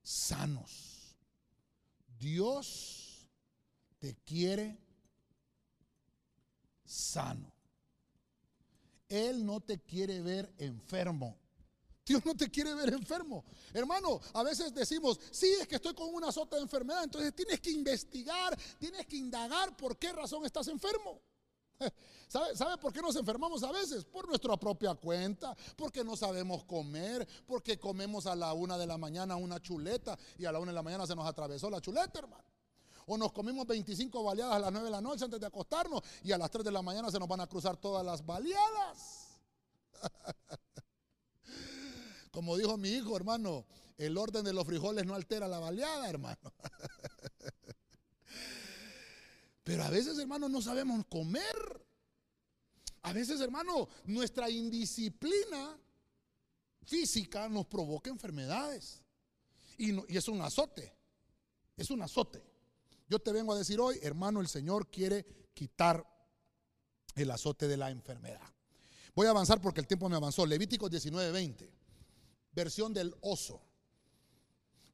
sanos. Dios te quiere sano. Él no te quiere ver enfermo. Dios no te quiere ver enfermo. Hermano, a veces decimos, sí, es que estoy con una sota de enfermedad. Entonces tienes que investigar, tienes que indagar por qué razón estás enfermo. ¿Sabe, ¿Sabe, por qué nos enfermamos a veces? Por nuestra propia cuenta, porque no sabemos comer, porque comemos a la una de la mañana una chuleta y a la una de la mañana se nos atravesó la chuleta, hermano. O nos comimos 25 baleadas a las 9 de la noche antes de acostarnos y a las 3 de la mañana se nos van a cruzar todas las baleadas. Como dijo mi hijo, hermano, el orden de los frijoles no altera la baleada, hermano. Pero a veces, hermano, no sabemos comer. A veces, hermano, nuestra indisciplina física nos provoca enfermedades. Y, y, es un azote. Es un azote. Yo te vengo a decir hoy, hermano, el Señor quiere quitar el azote de la enfermedad. Voy a avanzar porque el tiempo me avanzó. Levítico 19:20, versión del oso.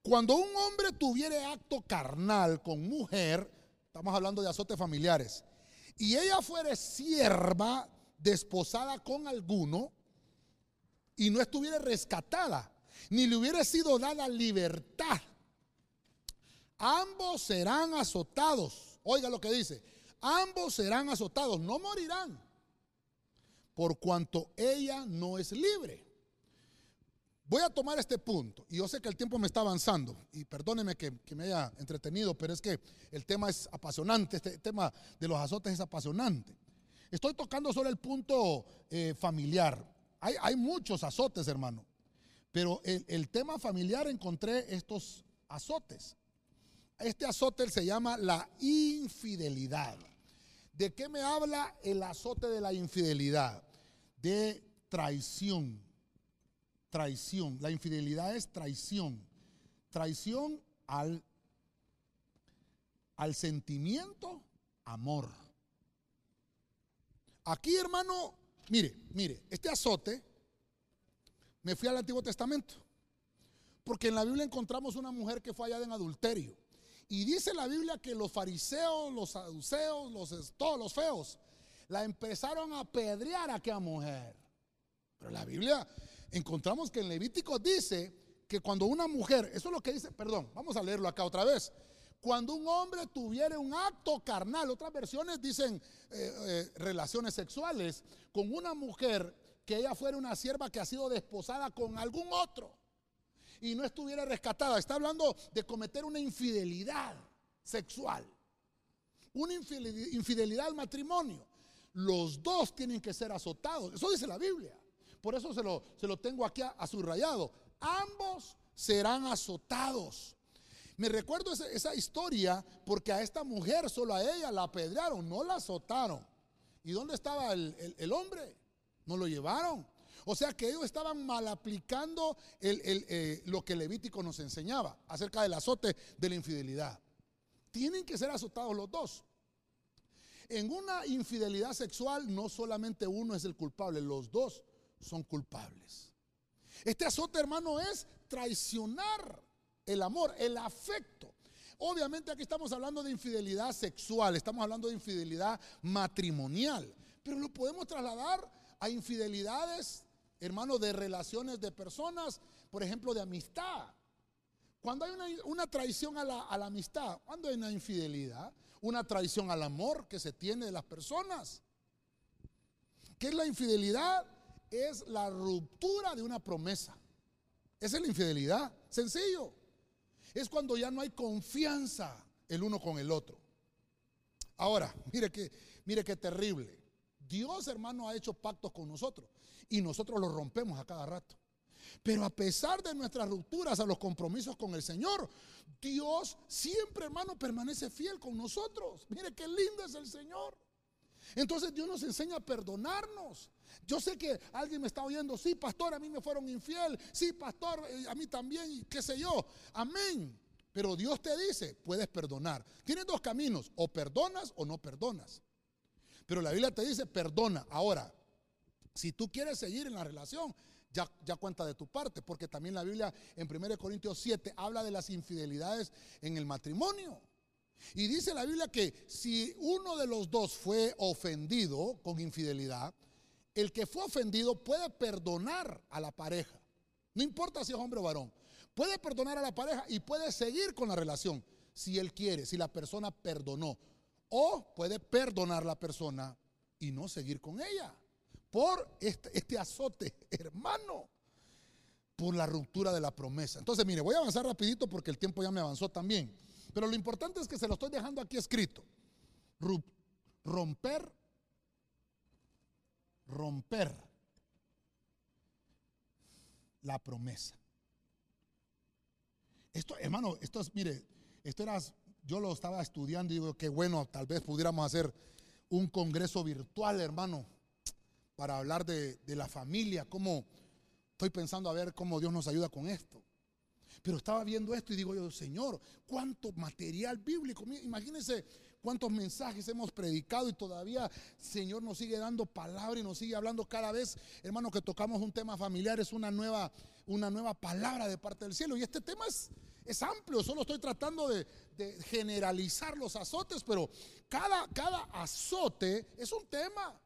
Cuando un hombre tuviere acto carnal con mujer, estamos hablando de azotes familiares, y ella fuere sierva desposada con alguno, y no estuviera rescatada, ni le hubiera sido dada libertad, ambos serán azotados. Oiga lo que dice, ambos serán azotados, no morirán, por cuanto ella no es libre. Voy a tomar este punto, y yo sé que el tiempo me está avanzando, y perdóneme que, me haya entretenido, pero es que el tema es apasionante, este tema de los azotes es apasionante. Estoy tocando solo el punto eh, familiar. Hay, muchos azotes, hermano, pero el, el tema familiar encontré estos azotes. Este azote se llama la infidelidad. ¿De qué me habla el azote de la infidelidad? De traición. Traición. La infidelidad es traición. Traición al, al sentimiento, amor. Aquí, hermano, mire, mire, este azote, me fui al Antiguo Testamento. Porque en la Biblia encontramos una mujer que fue hallada en adulterio. Y dice la Biblia que los fariseos, los saduceos, los, todos los feos, la empezaron a apedrear a aquella mujer. Pero la Biblia encontramos que en Levítico dice que cuando una mujer, eso es lo que dice, perdón, vamos a leerlo acá otra vez. Cuando un hombre tuviera un acto carnal, otras versiones dicen eh, eh, relaciones sexuales con una mujer que ella fuera una sierva que ha sido desposada con algún otro y no estuviera rescatada. Está hablando de cometer una infidelidad sexual, una infidelidad al matrimonio. Los dos tienen que ser azotados. Eso dice la Biblia. Por eso se lo, se lo tengo aquí a, a subrayado. Ambos serán azotados. Me recuerdo esa, historia porque a esta mujer, solo a ella la apedrearon, no la azotaron. ¿Y dónde estaba el, el hombre? No lo llevaron. O sea que ellos estaban mal aplicando eh, lo que Levítico nos enseñaba acerca del azote de la infidelidad. Tienen que ser azotados los dos. En una infidelidad sexual no solamente uno es el culpable, los dos son culpables. Este azote, hermano, es traicionar el amor, el afecto. Obviamente aquí estamos hablando de infidelidad sexual, estamos hablando de infidelidad matrimonial, pero lo podemos trasladar a infidelidades hermano, de relaciones de personas, por ejemplo, de amistad. Cuando hay una, traición a la, a la, amistad, cuando hay una infidelidad, una traición al amor que se tiene de las personas. ¿Qué es la infidelidad? Es la ruptura de una promesa. Esa es la infidelidad. Sencillo. Es cuando ya no hay confianza el uno con el otro. Ahora, mire que, mire qué terrible. Dios, hermano, ha hecho pactos con nosotros y nosotros los rompemos a cada rato. Pero a pesar de nuestras rupturas a los compromisos con el Señor, Dios siempre, hermano, permanece fiel con nosotros. Mire qué lindo es el Señor. Entonces Dios nos enseña a perdonarnos. Yo sé que alguien me está oyendo, sí, pastor, a mí me fueron infiel, sí, pastor, eh, a mí también, y qué sé yo. Amén. Pero Dios te dice, puedes perdonar. Tienes dos caminos, o perdonas o no perdonas. Pero la Biblia te dice, perdona. Ahora, si tú quieres seguir en la relación, ya, ya, cuenta de tu parte, porque también la Biblia en 1 Corintios 7 habla de las infidelidades en el matrimonio. Y dice la Biblia que si uno de los dos fue ofendido con infidelidad, el que fue ofendido puede perdonar a la pareja. No importa si es hombre o varón. Puede perdonar a la pareja y puede seguir con la relación si él quiere, si la persona perdonó. O puede perdonar a la persona y no seguir con ella por este, este, azote, hermano, por la ruptura de la promesa. Entonces, mire, voy a avanzar rapidito porque el tiempo ya me avanzó también. Pero lo importante es que se lo estoy dejando aquí escrito. Romper, romper la promesa. Esto, hermano, esto es, mire, esto era, yo lo estaba estudiando y digo, que bueno, tal vez pudiéramos hacer un congreso virtual, hermano, para hablar de, de la familia, cómo estoy pensando a ver cómo Dios nos ayuda con esto. Pero estaba viendo esto y digo yo, Señor, cuánto material bíblico. Imagínense cuántos mensajes hemos predicado y todavía Señor nos sigue dando palabra y nos sigue hablando cada vez, hermano, que tocamos un tema familiar, es una nueva, una nueva palabra de parte del cielo. Y este tema es, es amplio, solo estoy tratando de, generalizar los azotes, pero cada, cada azote es un tema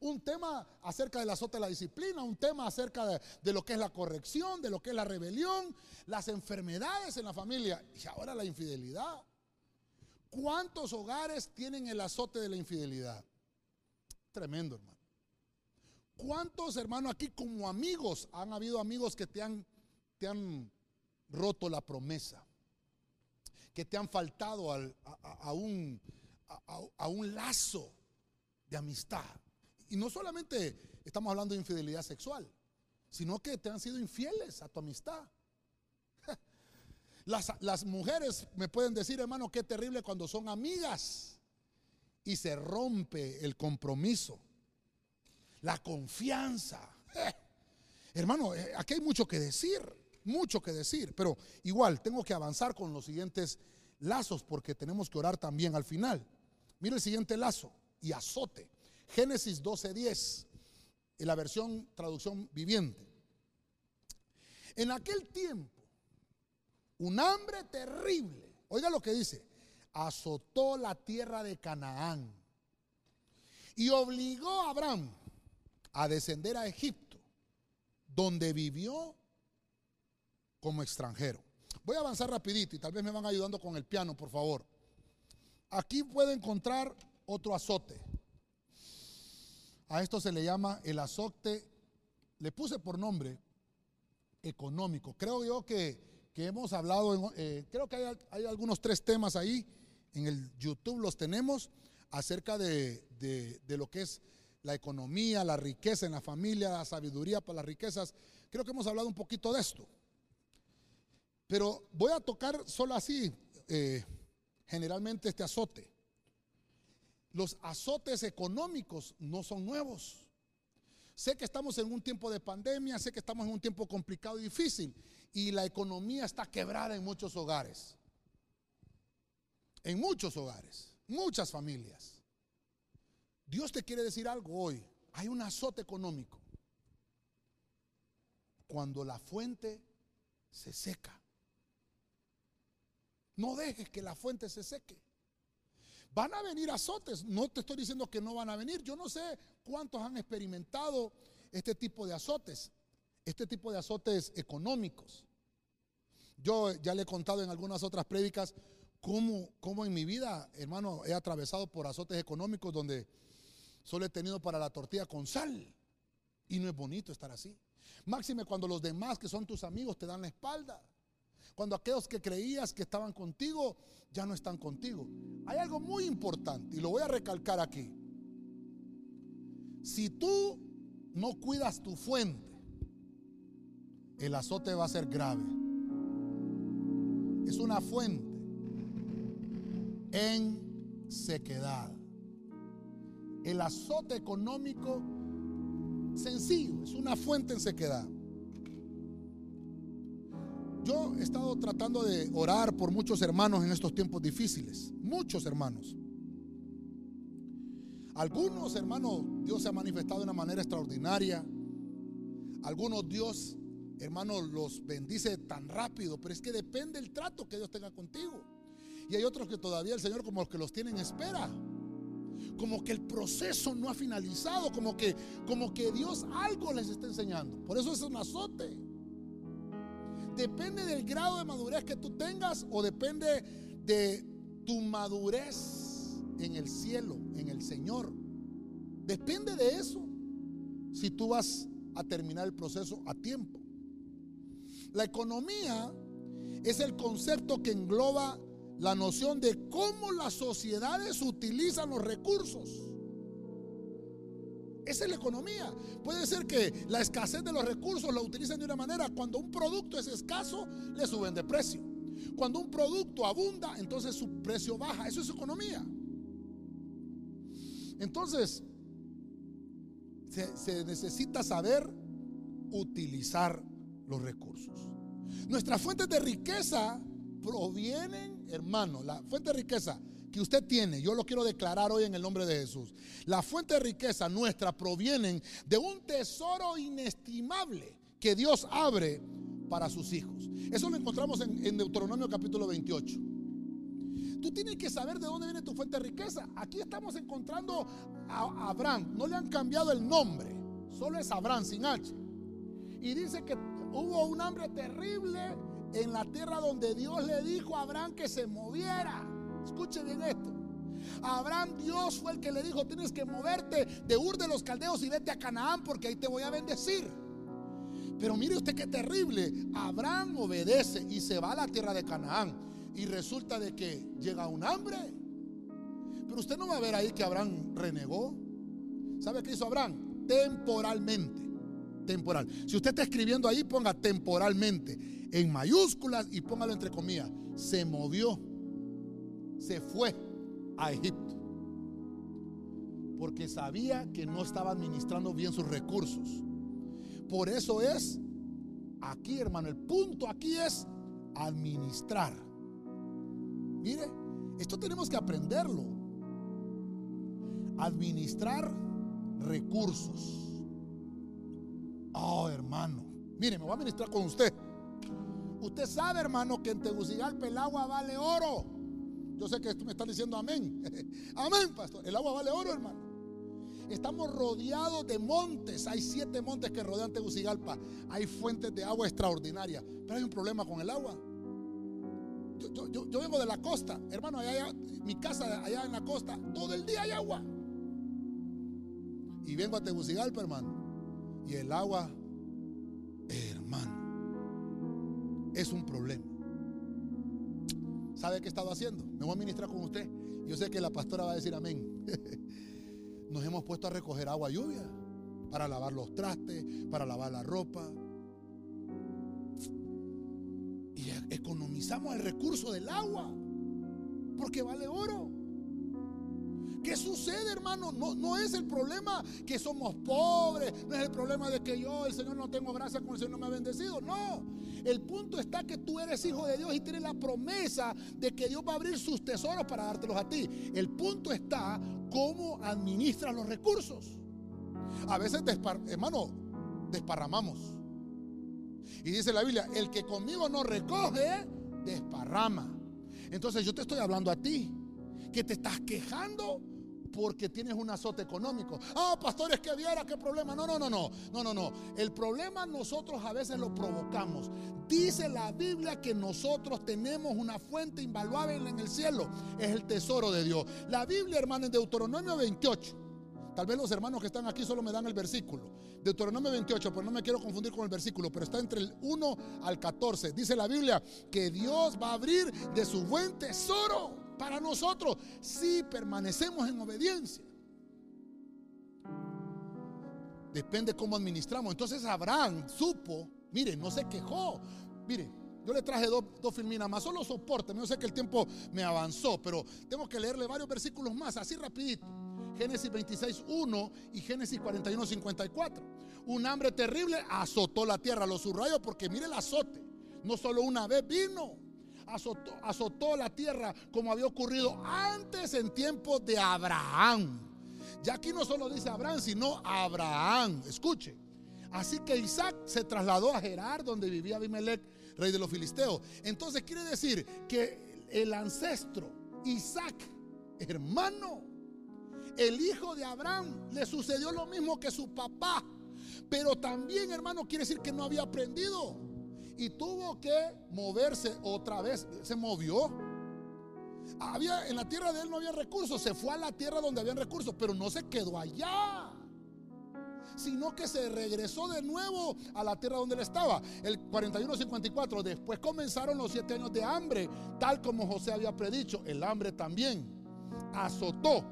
un tema acerca del azote de la disciplina, un tema acerca de, lo que es la corrección, de lo que es la rebelión, las enfermedades en la familia y ahora la infidelidad. ¿Cuántos hogares tienen el azote de la infidelidad? Tremendo, hermano. ¿Cuántos hermanos aquí como amigos han habido amigos que te han, te han roto la promesa? Que te han faltado a, un, a un lazo de amistad. Y no solamente estamos hablando de infidelidad sexual, sino que te han sido infieles a tu amistad. Las, las, mujeres me pueden decir, hermano, qué terrible cuando son amigas y se rompe el compromiso, la confianza. hermano, eh, aquí hay mucho que decir, mucho que decir, pero igual tengo que avanzar con los siguientes lazos porque tenemos que orar también al final. Mira el siguiente lazo y azote. Génesis 12:10, en la versión traducción viviente. En aquel tiempo, un hambre terrible, oiga lo que dice, azotó la tierra de Canaán y obligó a Abraham a descender a Egipto, donde vivió como extranjero. Voy a avanzar rapidito y tal vez me van ayudando con el piano, por favor. Aquí puede encontrar otro azote. A esto se le llama el azote, le puse por nombre económico. Creo yo que, hemos hablado, eh, creo que hay, algunos tres temas ahí, en el YouTube los tenemos, acerca de, de lo que es la economía, la riqueza en la familia, la sabiduría para las riquezas. Creo que hemos hablado un poquito de esto. Pero voy a tocar solo así, eh, generalmente este azote. Los azotes económicos no son nuevos. Sé que estamos en un tiempo de pandemia, sé que estamos en un tiempo complicado y difícil y la economía está quebrada en muchos hogares. En muchos hogares, muchas familias. Dios te quiere decir algo hoy. Hay un azote económico. Cuando la fuente se seca. No dejes que la fuente se seque. Van a venir azotes, no te estoy diciendo que no van a venir. Yo no sé cuántos han experimentado este tipo de azotes, este tipo de azotes económicos. Yo ya le he contado en algunas otras prédicas cómo, cómo en mi vida, hermano, he atravesado por azotes económicos donde solo he tenido para la tortilla con sal. Y no es bonito estar así. Máxime cuando los demás que son tus amigos te dan la espalda. Cuando aquellos que creías que estaban contigo ya no están contigo. Hay algo muy importante y lo voy a recalcar aquí. Si tú no cuidas tu fuente, el azote va a ser grave. Es una fuente en sequedad. El azote económico sencillo, es una fuente en sequedad. Yo he estado tratando de orar por muchos hermanos en estos tiempos difíciles, muchos hermanos. Algunos hermanos Dios se ha manifestado de una manera extraordinaria. Algunos Dios, hermanos, los bendice tan rápido, pero es que depende el trato que Dios tenga contigo. Y hay otros que todavía el Señor como los que los tienen espera. Como que el proceso no ha finalizado, como que como que Dios algo les está enseñando. Por eso es un azote. Depende del grado de madurez que tú tengas o depende de tu madurez en el cielo, en el Señor. Depende de eso. Si tú vas a terminar el proceso a tiempo. La economía es el concepto que engloba la noción de cómo las sociedades utilizan los recursos. Esa es la economía. Puede ser que la escasez de los recursos la utilicen de una manera. Cuando un producto es escaso, le suben de precio. Cuando un producto abunda, entonces su precio baja. Eso es economía. Entonces, se, se necesita saber utilizar los recursos. Nuestras fuentes de riqueza provienen, hermano, la fuente de riqueza que usted tiene, yo lo quiero declarar hoy en el nombre de Jesús. La fuente de riqueza nuestra provienen de un tesoro inestimable que Dios abre para sus hijos. Eso lo encontramos en, Deuteronomio capítulo 28. Tú tienes que saber de dónde viene tu fuente de riqueza. Aquí estamos encontrando a Abraham. No le han cambiado el nombre. Solo es Abraham sin H. Y dice que hubo un hambre terrible en la tierra donde Dios le dijo a Abraham que se moviera. Escuche bien esto. Abraham, Dios fue el que le dijo: Tienes que moverte de Ur de los Caldeos y vete a Canaán porque ahí te voy a bendecir. Pero mire usted qué terrible. Abraham obedece y se va a la tierra de Canaán. Y resulta de que llega un hambre. Pero usted no va a ver ahí que Abraham renegó. ¿Sabe qué hizo Abraham? Temporalmente. Temporal. Si usted está escribiendo ahí, ponga temporalmente en mayúsculas y póngalo entre comillas. Se movió. Se fue a Egipto. Porque sabía que no estaba administrando bien sus recursos. Por eso es, aquí hermano, el punto aquí es administrar. Mire, esto tenemos que aprenderlo. Administrar recursos. Oh, hermano. Mire, me voy a administrar con usted. Usted sabe, hermano, que en Tegucigalpa el agua vale oro. Yo sé que me están diciendo amén. amén, pastor. El agua vale oro, hermano. Estamos rodeados de montes. Hay siete montes que rodean Tegucigalpa. Hay fuentes de agua extraordinarias. Pero hay un problema con el agua. Yo, vengo de la costa, hermano. mi casa allá en la costa, todo el día hay agua. Y vengo a Tegucigalpa, hermano. Y el agua, hermano, es un problema. ¿Sabe qué he estado haciendo? Me voy a ministrar con usted. Yo sé que la pastora va a decir amén. nos hemos puesto a recoger agua lluvia para lavar los trastes, para lavar la ropa. Y economizamos el recurso del agua, porque vale oro. ¿Qué sucede, hermano? No, no es el problema que somos pobres, no es el problema de que yo, el Señor, no tengo gracia con el Señor no me ha bendecido. No, el punto está que tú eres hijo de Dios y tienes la promesa de que Dios va a abrir sus tesoros para dártelos a ti. El punto está cómo administras los recursos. A veces, hermano, desparramamos. Y dice la Biblia, el que conmigo no recoge, desparrama. Entonces yo te estoy hablando a ti, que te estás quejando porque tienes un azote económico. Ah, pastores, que viera qué problema. No, no, no, no, no, no, no. El problema nosotros a veces lo provocamos. Dice la Biblia que nosotros tenemos una fuente invaluable en el cielo. Es el tesoro de Dios. La Biblia, hermano, en Deuteronomio 28. Tal vez los hermanos que están aquí solo me dan el versículo. Deuteronomio 28, pero no me quiero confundir con el versículo, pero está entre el 1 al 14. Dice la Biblia que Dios va a abrir de su buen tesoro para nosotros si permanecemos en obediencia. Depende cómo administramos. Entonces Abraham supo, mire, no se quejó. Mire, yo le traje dos, dos filminas más, solo soporte. No sé que el tiempo me avanzó, pero tengo que leerle varios versículos más, así rapidito. Génesis 26, 1 y Génesis 41, 54. Un hambre terrible azotó la tierra, lo subrayo porque mire el azote. No solo una vez vino, azotó, la tierra como había ocurrido antes en tiempos de Abraham. Ya aquí no solo dice Abraham, sino Abraham. Escuche. Así que Isaac se trasladó a Gerar, donde vivía Abimelech, rey de los filisteos. Entonces quiere decir que el ancestro, Isaac, hermano, el hijo de Abraham, le sucedió lo mismo que su papá. Pero también, hermano, quiere decir que no había aprendido y tuvo que moverse otra vez. Se movió. Había, en la tierra de él no había recursos. Se fue a la tierra donde habían recursos, pero no se quedó allá. sino que se regresó de nuevo a la tierra donde él estaba. El 41-54, después comenzaron los siete años de hambre, tal como José había predicho. El hambre también azotó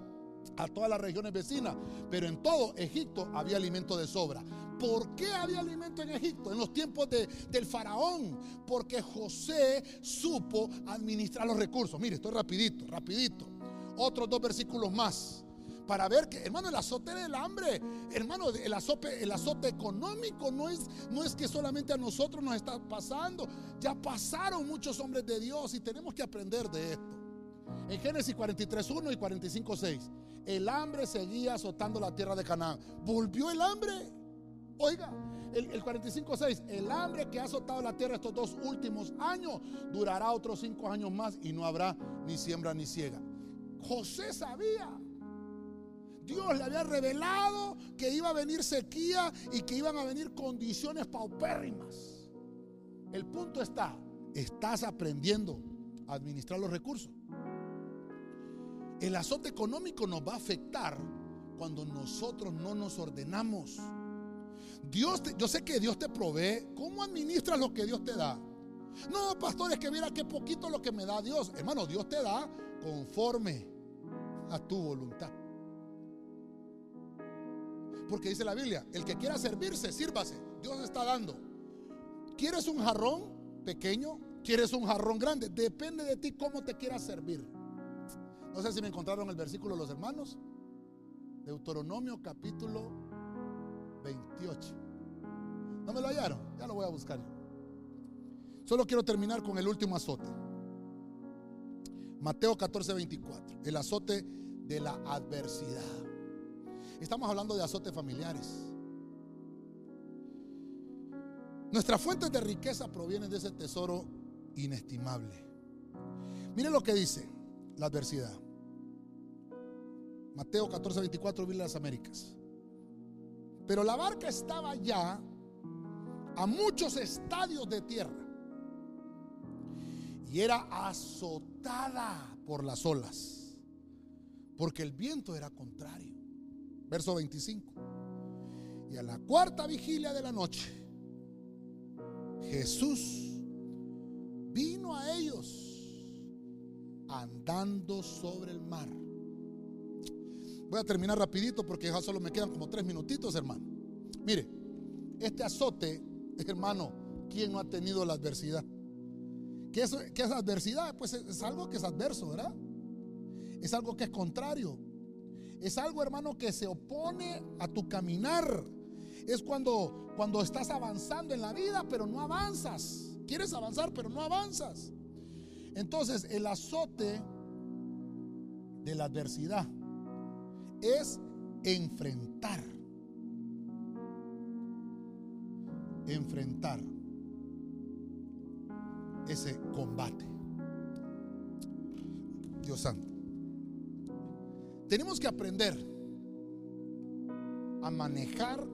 a todas las regiones vecinas, pero en todo Egipto había alimento de sobra. ¿Por qué había alimento en Egipto? En los tiempos del faraón. Porque José supo administrar los recursos. Mire, estoy rapidito, rapidito. Otros dos versículos más. Para ver que, hermano, el azote del hambre, hermano, el azote, el azote económico no es, no es que solamente a nosotros nos está pasando. Ya pasaron muchos hombres de Dios y tenemos que aprender de esto. En Génesis 43.1 y 45.6, el hambre seguía azotando la tierra de Canaán. ¿Volvió el hambre? Oiga, el, el 45.6, el hambre que ha azotado la tierra estos dos últimos años durará otros cinco años más y no habrá ni siembra ni ciega. José sabía. Dios le había revelado que iba a venir sequía y que iban a venir condiciones paupérrimas. El punto está, estás aprendiendo a administrar los recursos. El azote económico nos va a afectar cuando nosotros no nos ordenamos. Dios, yo sé que Dios te provee. ¿Cómo administras lo que Dios te da? No, pastores, que mira qué poquito lo que me da Dios. Hermano, Dios te da conforme a tu voluntad. Porque dice la Biblia, el que quiera servirse, sírvase. Dios está dando. ¿Quieres un jarrón pequeño? ¿Quieres un jarrón grande? Depende de ti cómo te quieras servir. No sé si me encontraron el versículo los hermanos. Deuteronomio capítulo 28. ¿No me lo hallaron? Ya lo voy a buscar. Solo quiero terminar con el último azote. Mateo 14, 24. El azote de la adversidad. Estamos hablando de azotes familiares. Nuestras fuentes de riqueza provienen de ese tesoro inestimable. Miren lo que dice la adversidad. Mateo 14, 24, Biblia de las Américas. Pero la barca estaba ya a muchos estadios de tierra y era azotada por las olas, porque el viento era contrario. Verso 25. Y a la cuarta vigilia de la noche, Jesús vino a ellos andando sobre el mar. Voy a terminar rapidito porque ya solo me quedan como tres minutitos, hermano. Mire, este azote, hermano, ¿quién no ha tenido la adversidad? ¿Qué es, qué es adversidad? Pues es, algo que es adverso, ¿verdad? Es algo que es contrario. Es algo, hermano, que se opone a tu caminar. Es cuando, cuando estás avanzando en la vida, pero no avanzas. Quieres avanzar, pero no avanzas. Entonces, el azote de la adversidad es enfrentar. Enfrentar ese combate. Dios santo. Tenemos que aprender a manejar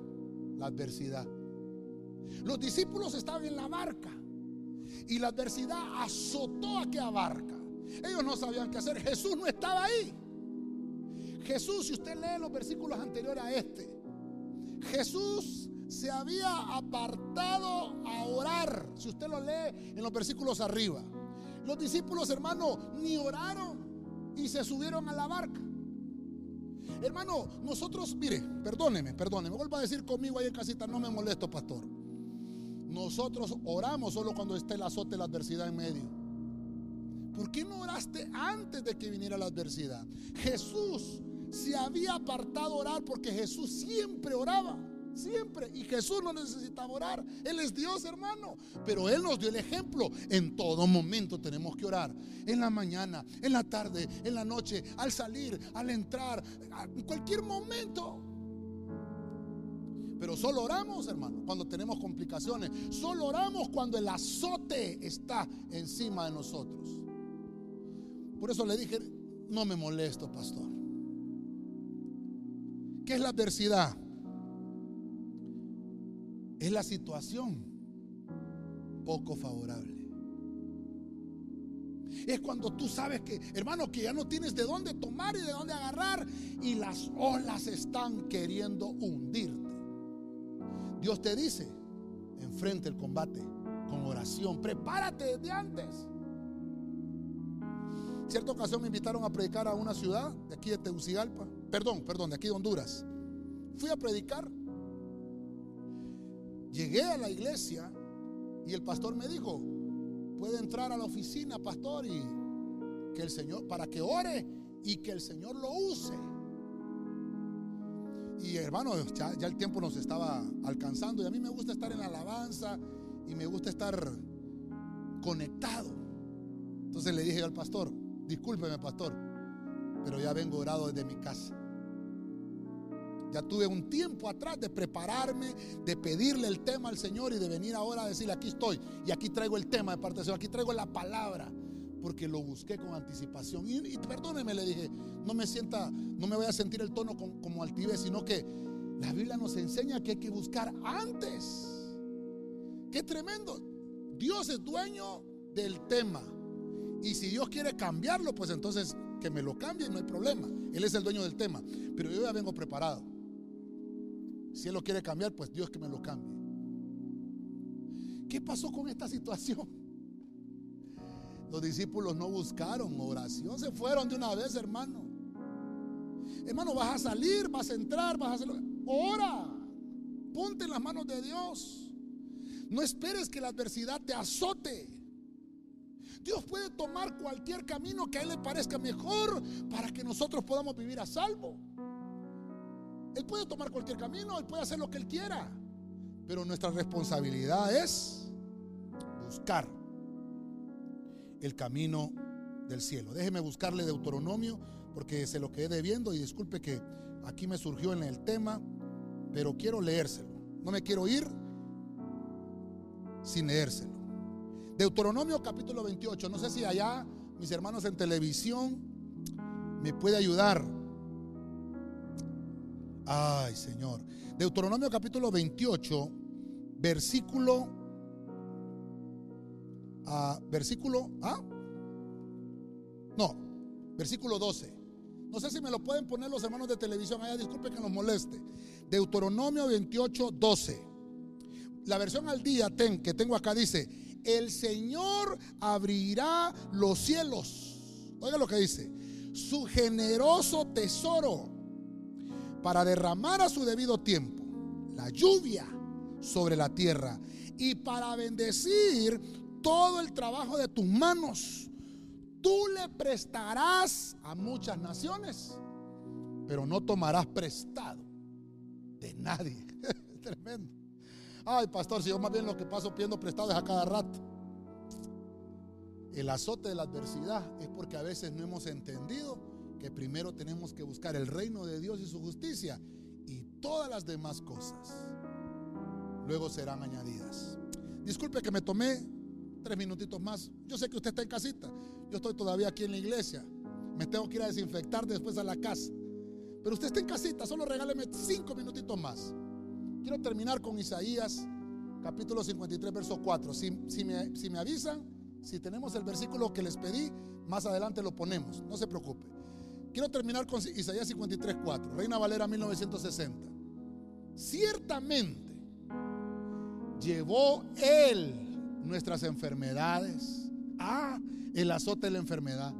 la adversidad. Los discípulos estaban en la barca y la adversidad azotó a aquella barca. Ellos no sabían qué hacer. Jesús no estaba ahí. Jesús, si usted lee los versículos anteriores a este, Jesús se había apartado a orar. Si usted lo lee en los versículos arriba. Los discípulos, hermano, ni oraron y se subieron a la barca. Hermano, nosotros, mire, perdóneme, perdóneme, vuelva a decir conmigo ahí en casita, no me molesto, pastor. Nosotros oramos solo cuando esté el azote, la adversidad en medio. ¿Por qué no oraste antes de que viniera la adversidad? Jesús se había apartado a orar porque Jesús siempre oraba. Siempre. Y Jesús no necesitaba orar. Él es Dios, hermano. Pero Él nos dio el ejemplo. En todo momento tenemos que orar. En la mañana, en la tarde, en la noche, al salir, al entrar, en cualquier momento. Pero solo oramos, hermano, cuando tenemos complicaciones. Solo oramos cuando el azote está encima de nosotros. Por eso le dije, no me molesto, pastor. ¿Qué es la adversidad? Es la situación poco favorable. Es cuando tú sabes que, hermano, que ya no tienes de dónde tomar y de dónde agarrar y las olas están queriendo hundirte. Dios te dice, enfrente el combate con oración, prepárate desde antes. Cierta ocasión me invitaron a predicar a una ciudad de aquí de Tegucigalpa, perdón, perdón, de aquí de Honduras. Fui a predicar. Llegué a la iglesia y el pastor me dijo, puede entrar a la oficina, pastor, y que el Señor, para que ore y que el Señor lo use. Y hermano, ya, el tiempo nos estaba alcanzando y a mí me gusta estar en alabanza y me gusta estar conectado. Entonces le dije al pastor, discúlpeme pastor, pero ya vengo orado desde mi casa. Ya tuve un tiempo atrás de prepararme, de pedirle el tema al Señor y de venir ahora a decirle, aquí estoy y aquí traigo el tema de parte del Señor, aquí traigo la palabra, porque lo busqué con anticipación. Y, perdóneme, le dije, no me sienta, no me voy a sentir el tono como altivez, sino que la Biblia nos enseña que hay que buscar antes. Qué tremendo. Dios es dueño del tema. Y si Dios quiere cambiarlo, pues entonces que me lo cambie, no hay problema. Él es el dueño del tema. Pero yo ya vengo preparado. Si Él lo quiere cambiar, pues Dios que me lo cambie. ¿Qué pasó con esta situación? Los discípulos no buscaron oración, se fueron de una vez, hermano. Hermano, vas a salir, vas a entrar, vas a hacerlo. Ora, ponte en las manos de Dios. No esperes que la adversidad te azote. Dios puede tomar cualquier camino que a Él le parezca mejor para que nosotros podamos vivir a salvo. Él puede tomar cualquier camino, Él puede hacer lo que Él quiera. Pero nuestra responsabilidad es buscar el camino del cielo. Déjeme buscarle Deuteronomio porque se lo quedé debiendo y disculpe que aquí me surgió en el tema, pero quiero leérselo. No me quiero ir sin leérselo. Deuteronomio capítulo 28. No sé si allá mis hermanos en televisión me puede ayudar. Ay, Señor. Deuteronomio capítulo 28, versículo a versículo ¿ah? No, versículo 12. No sé si me lo pueden poner los hermanos de televisión allá, disculpe que nos moleste. Deuteronomio 28, 12. La versión al día que tengo acá dice, el Señor abrirá los cielos. Oiga lo que dice. Su generoso tesoro para derramar a su debido tiempo la lluvia sobre la tierra y para bendecir todo el trabajo de tus manos. Tú le prestarás a muchas naciones, pero no tomarás prestado de nadie. Tremendo. Ay, pastor, si yo más bien lo que paso pidiendo prestado es a cada rato. El azote de la adversidad es porque a veces no hemos entendido que primero tenemos que buscar el reino de Dios y su justicia y todas las demás cosas luego serán añadidas. Disculpe que me tomé tres minutitos más. Yo sé que usted está en casita. Yo estoy todavía aquí en la iglesia. Me tengo que ir a desinfectar después a la casa. Pero usted está en casita, solo regáleme cinco minutitos más. Quiero terminar con Isaías capítulo 53, verso 4. Si, me, avisan, si tenemos el versículo que les pedí, más adelante lo ponemos, no se preocupe. Quiero terminar con Isaías 53, 4, Reina Valera 1960. Ciertamente llevó Él nuestras enfermedades, ah, el azote de la enfermedad.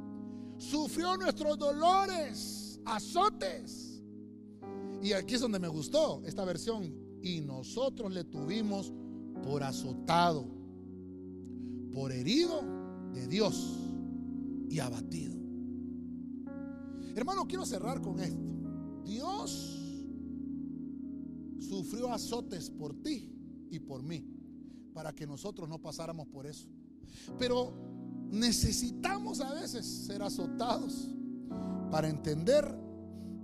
Sufrió nuestros dolores, azotes. Y aquí es donde me gustó esta versión y nosotros le tuvimos por azotado, por herido de Dios y abatido. Hermano, quiero cerrar con esto. Dios sufrió azotes por ti y por mí, para que nosotros no pasáramos por eso. Pero necesitamos a veces ser azotados para entender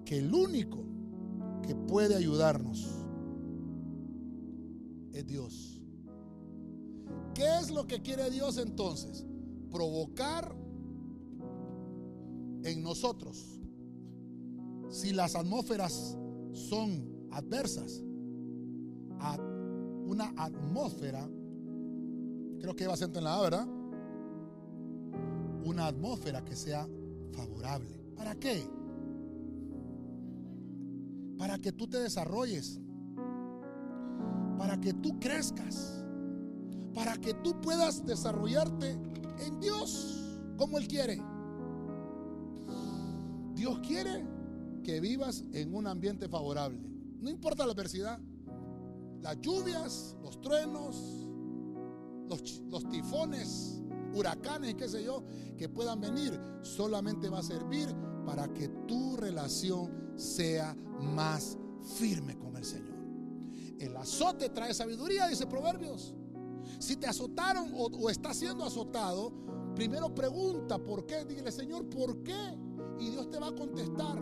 que el único que puede ayudarnos Dios. ¿Qué es lo que quiere Dios entonces? Provocar en nosotros, si las atmósferas son adversas, a una atmósfera, creo que va a en la ¿verdad? Una atmósfera que sea favorable. ¿Para qué? Para que tú te desarrolles para que tú crezcas, para que tú puedas desarrollarte en Dios como Él quiere. Dios quiere que vivas en un ambiente favorable. No importa la adversidad, las lluvias, los truenos, los, tifones, huracanes, qué sé yo, que puedan venir, solamente va a servir para que tu relación sea más firme con el Señor. El azote trae sabiduría, dice Proverbios. Si te azotaron o, o estás siendo azotado, primero pregunta por qué. Dile, Señor, ¿por qué? Y Dios te va a contestar.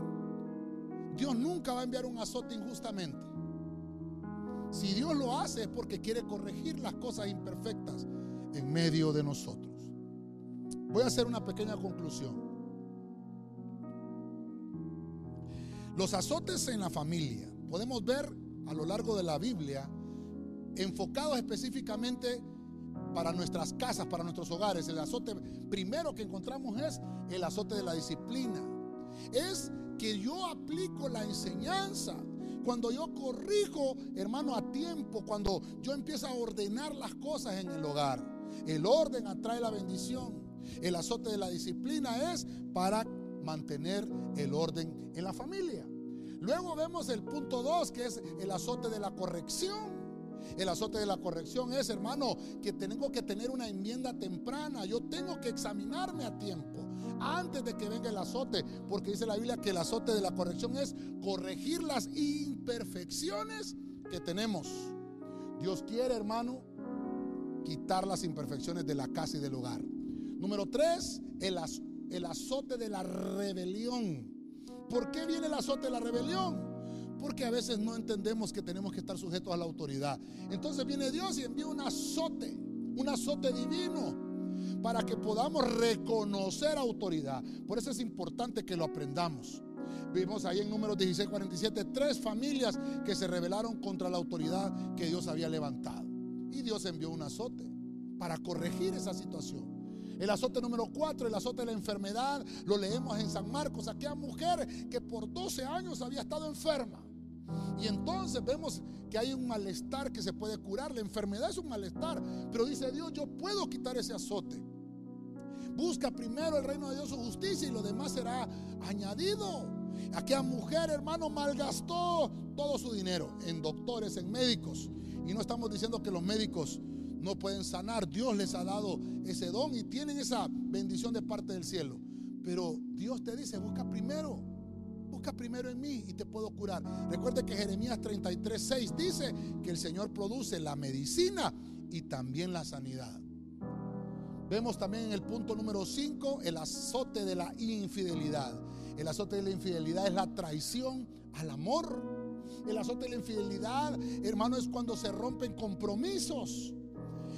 Dios nunca va a enviar un azote injustamente. Si Dios lo hace es porque quiere corregir las cosas imperfectas en medio de nosotros. Voy a hacer una pequeña conclusión. Los azotes en la familia podemos ver a lo largo de la Biblia enfocados específicamente para nuestras casas, para nuestros hogares. El azote primero que encontramos es el azote de la disciplina. Es que yo aplico la enseñanza. Cuando yo corrijo, hermano, a tiempo, cuando yo empiezo a ordenar las cosas en el hogar. El orden atrae la bendición. El azote de la disciplina es para mantener el orden en la familia. Luego vemos el punto 2, que es el azote de la corrección. El azote de la corrección es, hermano, que tengo que tener una enmienda temprana. Yo tengo que examinarme a tiempo antes de que venga el azote, porque dice la Biblia que el azote de la corrección es corregir las imperfecciones que tenemos. Dios quiere, hermano, quitar las imperfecciones de la casa y del hogar. Número tres, el, el azote de la rebelión. ¿Por qué viene el azote de la rebelión? Porque a veces no entendemos que tenemos que estar sujetos a la autoridad. Entonces viene Dios y envía un azote, un azote divino, para que podamos reconocer autoridad. Por eso es importante que lo aprendamos. Vimos ahí en números 16, 47, tres familias que se rebelaron contra la autoridad que Dios había levantado. Y Dios envió un azote para corregir esa situación. El azote número 4, el azote de la enfermedad, lo leemos en San Marcos, aquella mujer que por 12 años había estado enferma. Y entonces vemos que hay un malestar que se puede curar. La enfermedad es un malestar. Pero dice Dios, yo puedo quitar ese azote. Busca primero el reino de Dios, su justicia y lo demás será añadido. Aquella mujer, hermano, malgastó todo su dinero en doctores, en médicos. Y no estamos diciendo que los médicos no pueden sanar. Dios les ha dado ese don y tienen esa bendición de parte del cielo. Pero Dios te dice, busca primero. Busca primero en mí y te puedo curar. Recuerde que Jeremías 33, 6 dice que el Señor produce la medicina y también la sanidad. Vemos también en el punto número 5 el azote de la infidelidad. El azote de la infidelidad es la traición al amor. El azote de la infidelidad, hermano, es cuando se rompen compromisos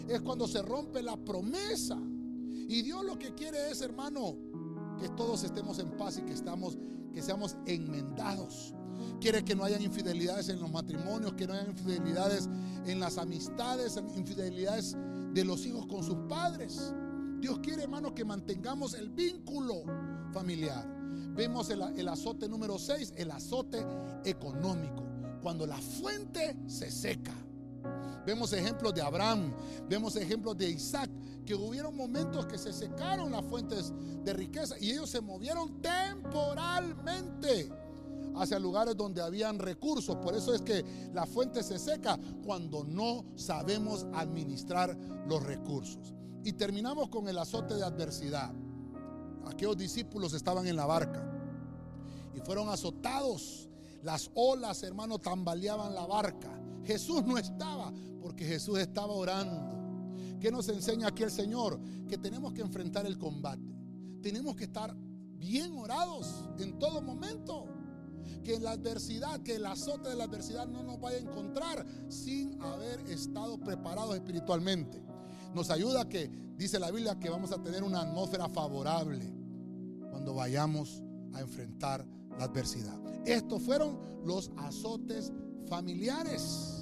es cuando se rompe la promesa. Y Dios lo que quiere es, hermano, que todos estemos en paz y que, estamos, que seamos enmendados. Quiere que no haya infidelidades en los matrimonios, que no haya infidelidades en las amistades, infidelidades de los hijos con sus padres. Dios quiere, hermano, que mantengamos el vínculo familiar. Vemos el, el azote número 6, el azote económico. Cuando la fuente se seca. Vemos ejemplos de Abraham, vemos ejemplos de Isaac, que hubieron momentos que se secaron las fuentes de riqueza y ellos se movieron temporalmente hacia lugares donde habían recursos. Por eso es que la fuente se seca cuando no sabemos administrar los recursos. Y terminamos con el azote de adversidad. Aquellos discípulos estaban en la barca y fueron azotados. Las olas, hermano, tambaleaban la barca. Jesús no estaba porque Jesús estaba orando. ¿Qué nos enseña aquí el Señor? Que tenemos que enfrentar el combate. Tenemos que estar bien orados en todo momento. Que la adversidad, que el azote de la adversidad no nos vaya a encontrar sin haber estado preparados espiritualmente. Nos ayuda que, dice la Biblia, que vamos a tener una atmósfera favorable cuando vayamos a enfrentar la adversidad. Estos fueron los azotes familiares.